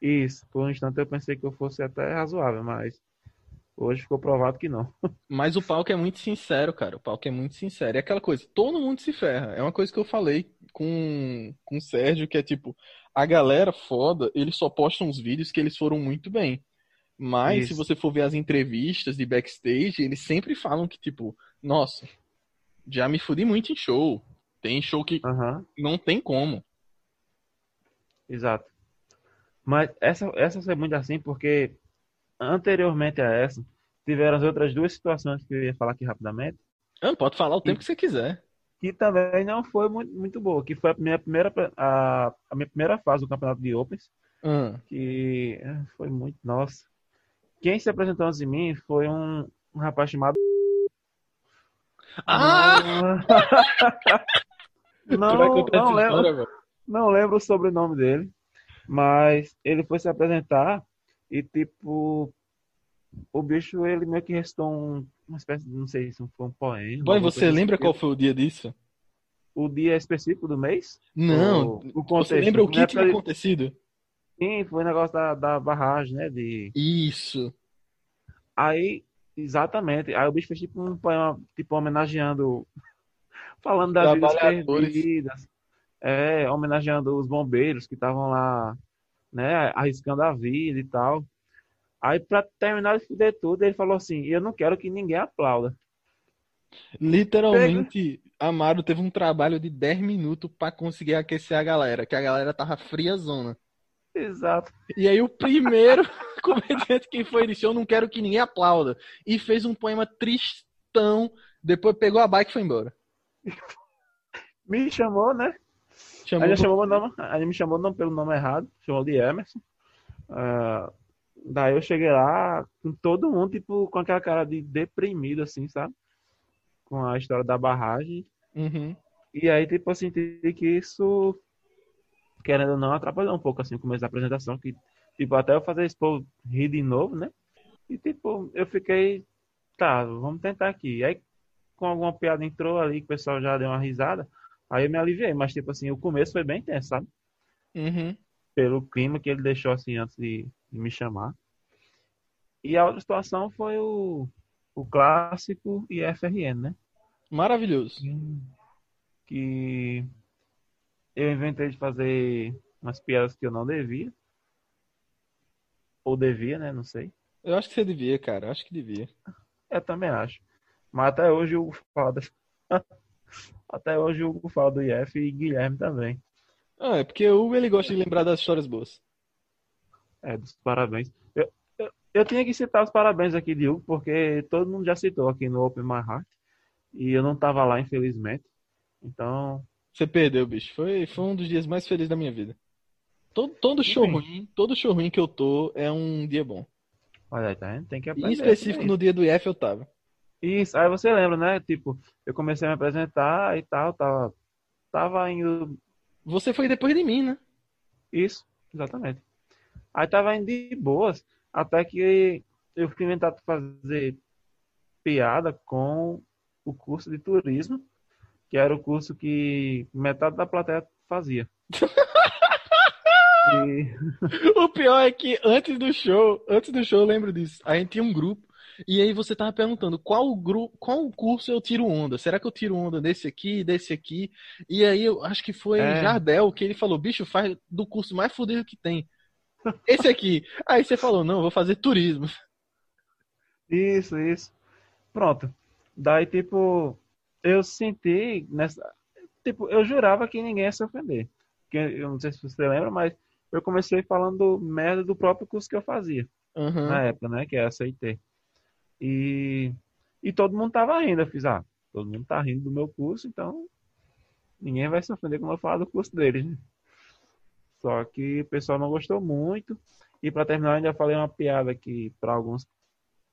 isso. Por um instante eu pensei que eu fosse até razoável, mas hoje ficou provado que não. Mas o palco é muito sincero, cara. O palco é muito sincero. É aquela coisa, todo mundo se ferra. É uma coisa que eu falei com, com o Sérgio, que é tipo, a galera foda, eles só postam os vídeos que eles foram muito bem. Mas se Isso. você for ver as entrevistas de backstage, eles sempre falam que, tipo, nossa, já me fudi muito em show. Tem show que Aham. não tem como. Exato. Mas essa, essa foi muito assim porque anteriormente a essa, tiveram as outras duas situações que eu ia falar aqui rapidamente, Ah, pode falar o tempo que você quiser. que também não foi muito, muito boa, que foi a minha primeira, a, a minha primeira fase do campeonato de Opens, Ah, que eh, foi muito, nossa. Quem se apresentou antes de mim foi um, um rapaz chamado. Ah! Não, não lembro, história, não lembro o sobrenome dele, mas ele foi se apresentar e, tipo, o bicho, ele meio que restou um, uma espécie de, não sei se foi um poema. Boy, você lembra assim. qual foi o dia disso? O dia específico do mês? Não. O, o Você contexto. lembra o que época tinha acontecido? Sim, foi o negócio da, da barragem, né? De... Isso. Aí, exatamente. Aí o bicho fez tipo um poema, tipo, homenageando, falando das vidas perdidas, é, homenageando os bombeiros que estavam lá, né, arriscando a vida e tal. Aí, pra terminar de fuder tudo, ele falou assim: Eu não quero que ninguém aplauda. Literalmente, Amaro teve um trabalho de 10 minutos pra conseguir aquecer a galera, que a galera tava friazona. Exato. E aí o primeiro comediante que foi eu não quero que ninguém aplauda. E fez um poema tristão, depois pegou a bike e foi embora. Me chamou, né? Chamou Aí ele chamou nome, ele me chamou não pelo nome errado, chamou de Emerson. Ah, daí eu cheguei lá com todo mundo, tipo, com aquela cara de deprimido, assim, sabe? Com a história da barragem. Uhum. E aí, tipo, eu senti que isso, querendo ou não, atrapalhou um pouco, assim, o começo da apresentação, que, tipo, até eu fazer esse povo rir de novo, né? E, tipo, eu fiquei, tá, vamos tentar aqui. Aí, com alguma piada entrou ali, que o pessoal já deu uma risada, aí eu me aliviei, mas, tipo, assim, o começo foi bem tenso, sabe? Uhum. Pelo clima que ele deixou, assim, antes de, de me chamar. E a outra situação foi o, o clássico e FRN, né? Maravilhoso. que eu inventei de fazer umas piadas que eu não devia. Ou devia, né? Não sei. Eu acho que você devia, cara. Eu acho que devia. Eu também acho. Mas até hoje o Hugo fala. Até hoje o Hugo fala do IF e Guilherme também. Ah, é porque o Hugo ele gosta de lembrar das histórias boas. É, dos parabéns. Eu, eu, eu tinha que citar os parabéns aqui de Hugo, porque todo mundo já citou aqui no Open My Heart. E eu não tava lá, infelizmente. Então. Você perdeu, bicho. Foi, foi um dos dias mais felizes da minha vida. Todo, todo show Enfim. ruim, todo show ruim que eu tô é um dia bom. Olha aí, tá vendo? Tem que aprender. em específico isso no dia do IF eu tava. Isso, aí você lembra, né? Tipo, eu comecei a me apresentar e tal, tava, tava indo. Você foi depois de mim, né? Isso, exatamente. Aí tava indo de boas, até que eu fui inventar fazer piada com o curso de turismo, que era o curso que metade da plateia fazia. E, O pior é que antes do show, antes do show eu lembro disso. A gente tinha um grupo e aí você tava perguntando qual o grupo, qual o curso eu tiro onda? Será que eu tiro onda desse aqui, desse aqui? E aí eu acho que foi É. Jardel que ele falou, bicho, faz do curso mais fudido que tem. Esse aqui. Aí você falou, não, eu vou fazer turismo. Isso, isso. Pronto. Daí, tipo, eu senti nessa. Tipo, eu jurava que ninguém ia se ofender. Porque eu não sei se você lembra, mas eu comecei falando merda do próprio curso que eu fazia Aham. na época, né? Que é a CIT. E, e todo mundo tava rindo. Eu fiz, ah, todo mundo tá rindo do meu curso, então ninguém vai se ofender quando eu falar do curso deles, né? Só que o pessoal não gostou muito. E para terminar, eu ainda falei uma piada que para alguns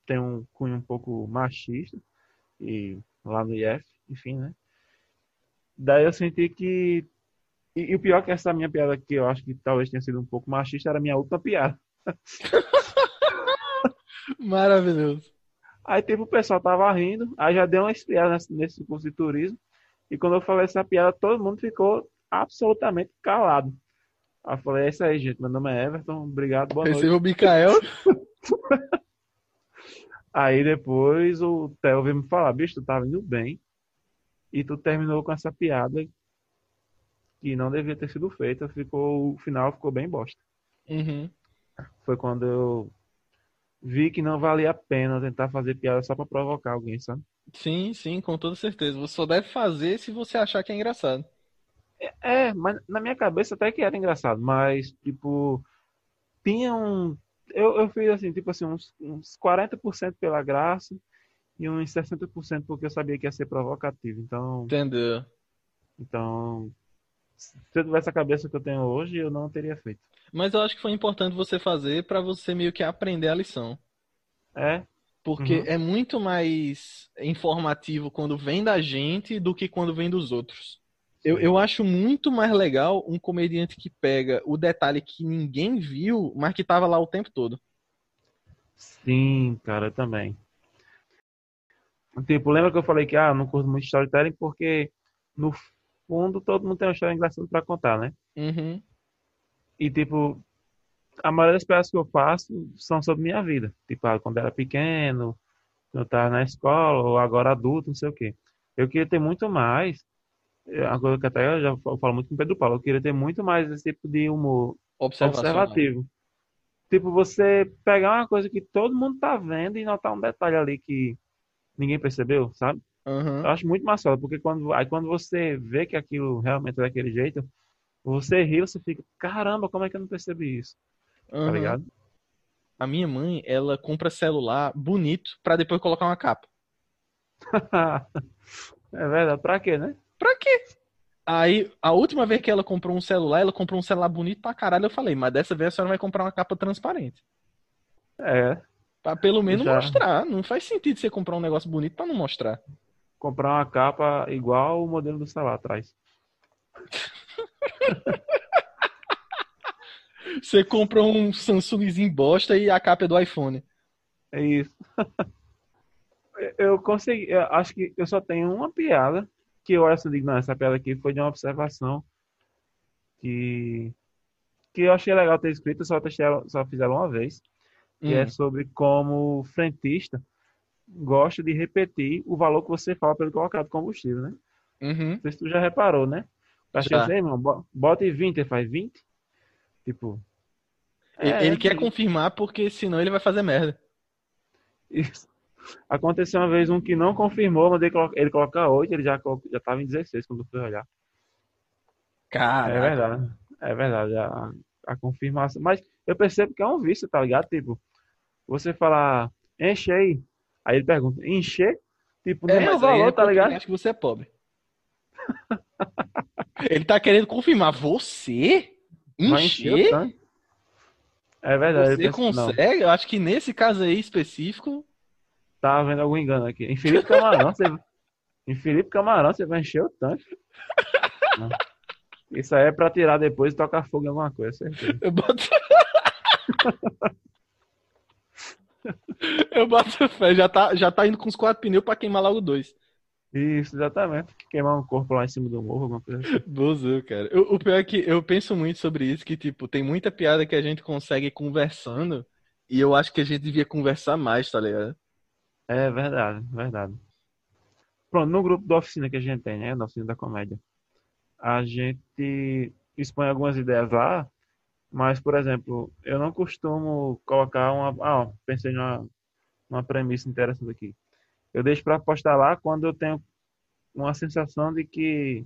tem um cunho um pouco machista. E lá no IF, enfim, né? Daí eu senti que. E, e o pior é que essa minha piada que eu acho que talvez tenha sido um pouco machista era a minha última piada. Maravilhoso. Aí tipo, o pessoal tava rindo, aí já deu uma esfriada nesse, nesse curso de turismo. E quando eu falei essa piada, todo mundo ficou absolutamente calado. Aí eu falei, é isso aí, gente. Meu nome é Everton, obrigado, boa noite. Receba o Mikael. Aí depois o Theo veio me falar, bicho, tu tava indo bem. E tu terminou com essa piada que não devia ter sido feita. Ficou, o final ficou bem bosta. Uhum. Foi quando eu vi que não valia a pena tentar fazer piada só pra provocar alguém, sabe? Sim, sim, com toda certeza. Você só deve fazer se você achar que é engraçado. É, mas na minha cabeça até que era engraçado, mas, tipo, tinha um. Eu, eu fiz assim, tipo assim, uns, uns 40% pela graça e uns 60% porque eu sabia que ia ser provocativo. Então, Entendeu? então, se eu tivesse a cabeça que eu tenho hoje, eu não teria feito. Mas eu acho que foi importante você fazer pra você meio que aprender a lição. É, Porque Uhum. é muito mais informativo quando vem da gente do que quando vem dos outros. Eu, eu acho muito mais legal um comediante que pega o detalhe que ninguém viu, mas que tava lá o tempo todo. sim, cara, eu também. Tipo, lembra que eu falei que, ah, não curto muito storytelling porque, no fundo, todo mundo tem uma história engraçada pra contar, né? Uhum. E, tipo, a maioria das peças que eu faço são sobre minha vida. Tipo, ah, quando eu era pequeno, quando eu estava na escola, ou agora adulto, não sei o quê. Eu queria ter muito mais. É uma coisa que até eu já falo muito com o Pedro Paulo. Eu queria ter muito mais esse tipo de humor observativo. Tipo, você pegar uma coisa que todo mundo tá vendo e notar um detalhe ali que ninguém percebeu, sabe? Uhum. Eu acho muito mais foda, porque quando, aí quando você vê que aquilo realmente é daquele jeito, você ri, você fica, caramba, como é que eu não percebi isso? Tá Uhum. ligado? A minha mãe, ela compra celular bonito pra depois colocar uma capa. É verdade, pra quê, né? Pra quê? Aí, a última vez que ela comprou um celular, ela comprou um celular bonito pra caralho. Eu falei, mas dessa vez a senhora vai comprar uma capa transparente. É, Pra pelo menos Já. mostrar. Não faz sentido você comprar um negócio bonito pra não mostrar. comprar uma capa igual o modelo do celular atrás. Você compra um Samsungzinho bosta e a capa é do iPhone. É isso. Eu consegui, eu acho que eu só tenho uma piada que eu olho assim e digo, não, essa piada aqui foi de uma observação que, que eu achei legal ter escrito, só, testei só fiz ela uma vez, que é Hum. sobre como o frentista gosta de repetir o valor que você fala pelo colocado de combustível, né? Uhum. Não sei se tu já reparou, né? Já. assim, irmão, bo- bota 20, ele faz 20. Tipo. Ele, é, ele quer tipo, confirmar porque senão ele vai fazer merda. isso. Aconteceu uma vez um que não confirmou, mandei colo- ele colocar 8, ele já, já tava em 16 quando eu fui olhar. É Caraca. verdade. É verdade. A, a confirmação. Mas eu percebo que é um vício, tá ligado? Tipo, você falar, enche aí. Aí ele pergunta, encher? Tipo, É, nem o mas valor, é tá ligado? acha que você é pobre. Ele tá querendo confirmar. Você? Encher. É verdade. Você pensa, não, consegue? Eu acho que nesse caso aí específico. tá havendo algum engano aqui. Em Felipe Camarão, você... Em Felipe Camarão, você vai encher o tanque. Não. Isso aí é pra tirar depois e tocar fogo em alguma coisa, certeza. Eu boto. Eu boto fé, já tá, já tá indo com os quatro pneus pra queimar logo dois. Isso, exatamente. Queimar um corpo lá em cima do morro, alguma coisa assim. Bozou, cara. O, o pior é que eu penso muito sobre isso, que, tipo, tem muita piada que a gente consegue conversando, e eu acho que a gente devia conversar mais, tá ligado? É verdade, verdade. Pronto, no grupo da oficina que a gente tem, né? Na oficina da comédia, a gente expõe algumas ideias lá, mas, por exemplo, eu não costumo colocar uma. Ah, ó, pensei numa, numa premissa interessante aqui. Eu deixo pra postar lá quando eu tenho uma sensação de que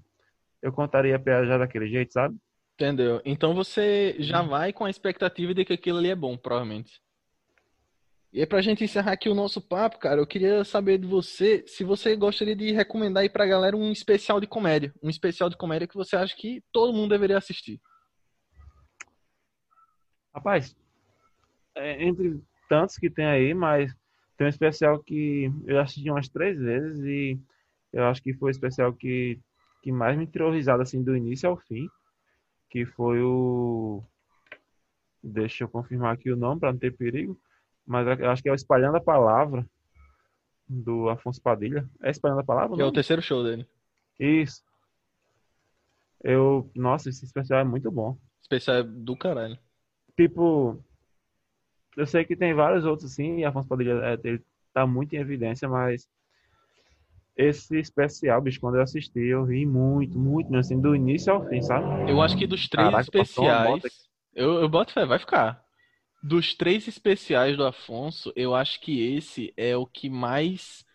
eu contaria a piada já daquele jeito, sabe? Entendeu? Então você já vai com a expectativa de que aquilo ali é bom, provavelmente. E aí, pra gente encerrar aqui o nosso papo, cara, eu queria saber de você se você gostaria de recomendar aí pra galera um especial de comédia. Um especial de comédia que você acha que todo mundo deveria assistir. Rapaz, é, entre tantos que tem aí, mas tem um especial que eu assisti umas três vezes e eu acho que foi o especial que, que mais me tirou risada assim do início ao fim, que foi o deixa eu confirmar aqui o nome para não ter perigo, mas eu acho que é o Espalhando a Palavra do Afonso Padilha. É Espalhando a Palavra? Que é o terceiro show dele. Isso. Eu, nossa, esse especial é muito bom. Especial é do caralho. Tipo, eu sei que tem vários outros assim, e Afonso Padilha é, ele tá muito em evidência, mas esse especial, bicho, quando eu assisti, eu ri muito, muito, mesmo, assim, do início ao fim, sabe? Eu acho que dos três Caraca, especiais. Eu, eu boto fé, vai ficar. Dos três especiais do Afonso, eu acho que esse é o que mais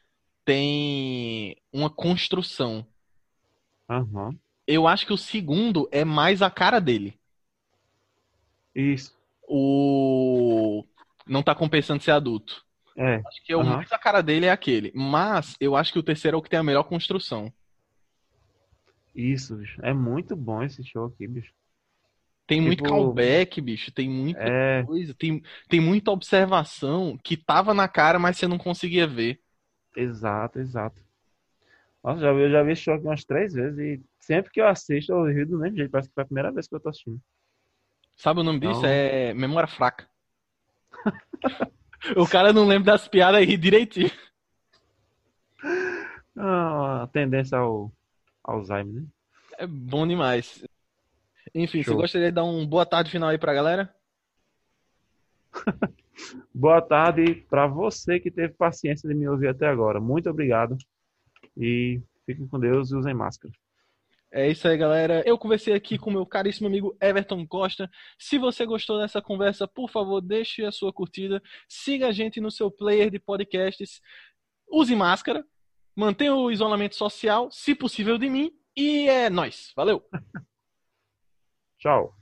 tem uma construção. Aham. Eu acho que o segundo é mais a cara dele. Isso. O não tá compensando ser adulto. É. Acho que o mais a cara dele é aquele. Mas eu acho que o terceiro é o que tem a melhor construção. Isso, bicho. É muito bom esse show aqui, bicho. Tem muito Tipo, callback, bicho. Tem muita É, coisa. Tem, tem muita observação que tava na cara, mas você não conseguia ver. exato, exato. Nossa, já eu já vi esse show aqui umas três vezes e sempre que eu assisto eu rio do mesmo jeito. Parece que foi a primeira vez que eu tô assistindo. Sabe o nome disso? Então- É memória fraca. O cara não lembra das piadas ri direitinho. Ah, a tendência ao Alzheimer, né? É bom demais. Enfim, você Show. gostaria de dar um boa tarde final aí pra galera? Boa tarde para você que teve paciência de me ouvir até agora. Muito obrigado. E fiquem com Deus e usem máscara. É isso aí, galera. Eu conversei aqui com meu caríssimo amigo Everton Costa. Se você gostou dessa conversa, por favor, deixe a sua curtida. Siga a gente no seu player de podcasts. Use máscara. Mantenha o isolamento social, se possível, de mim. E é nóis. Valeu! Tchau.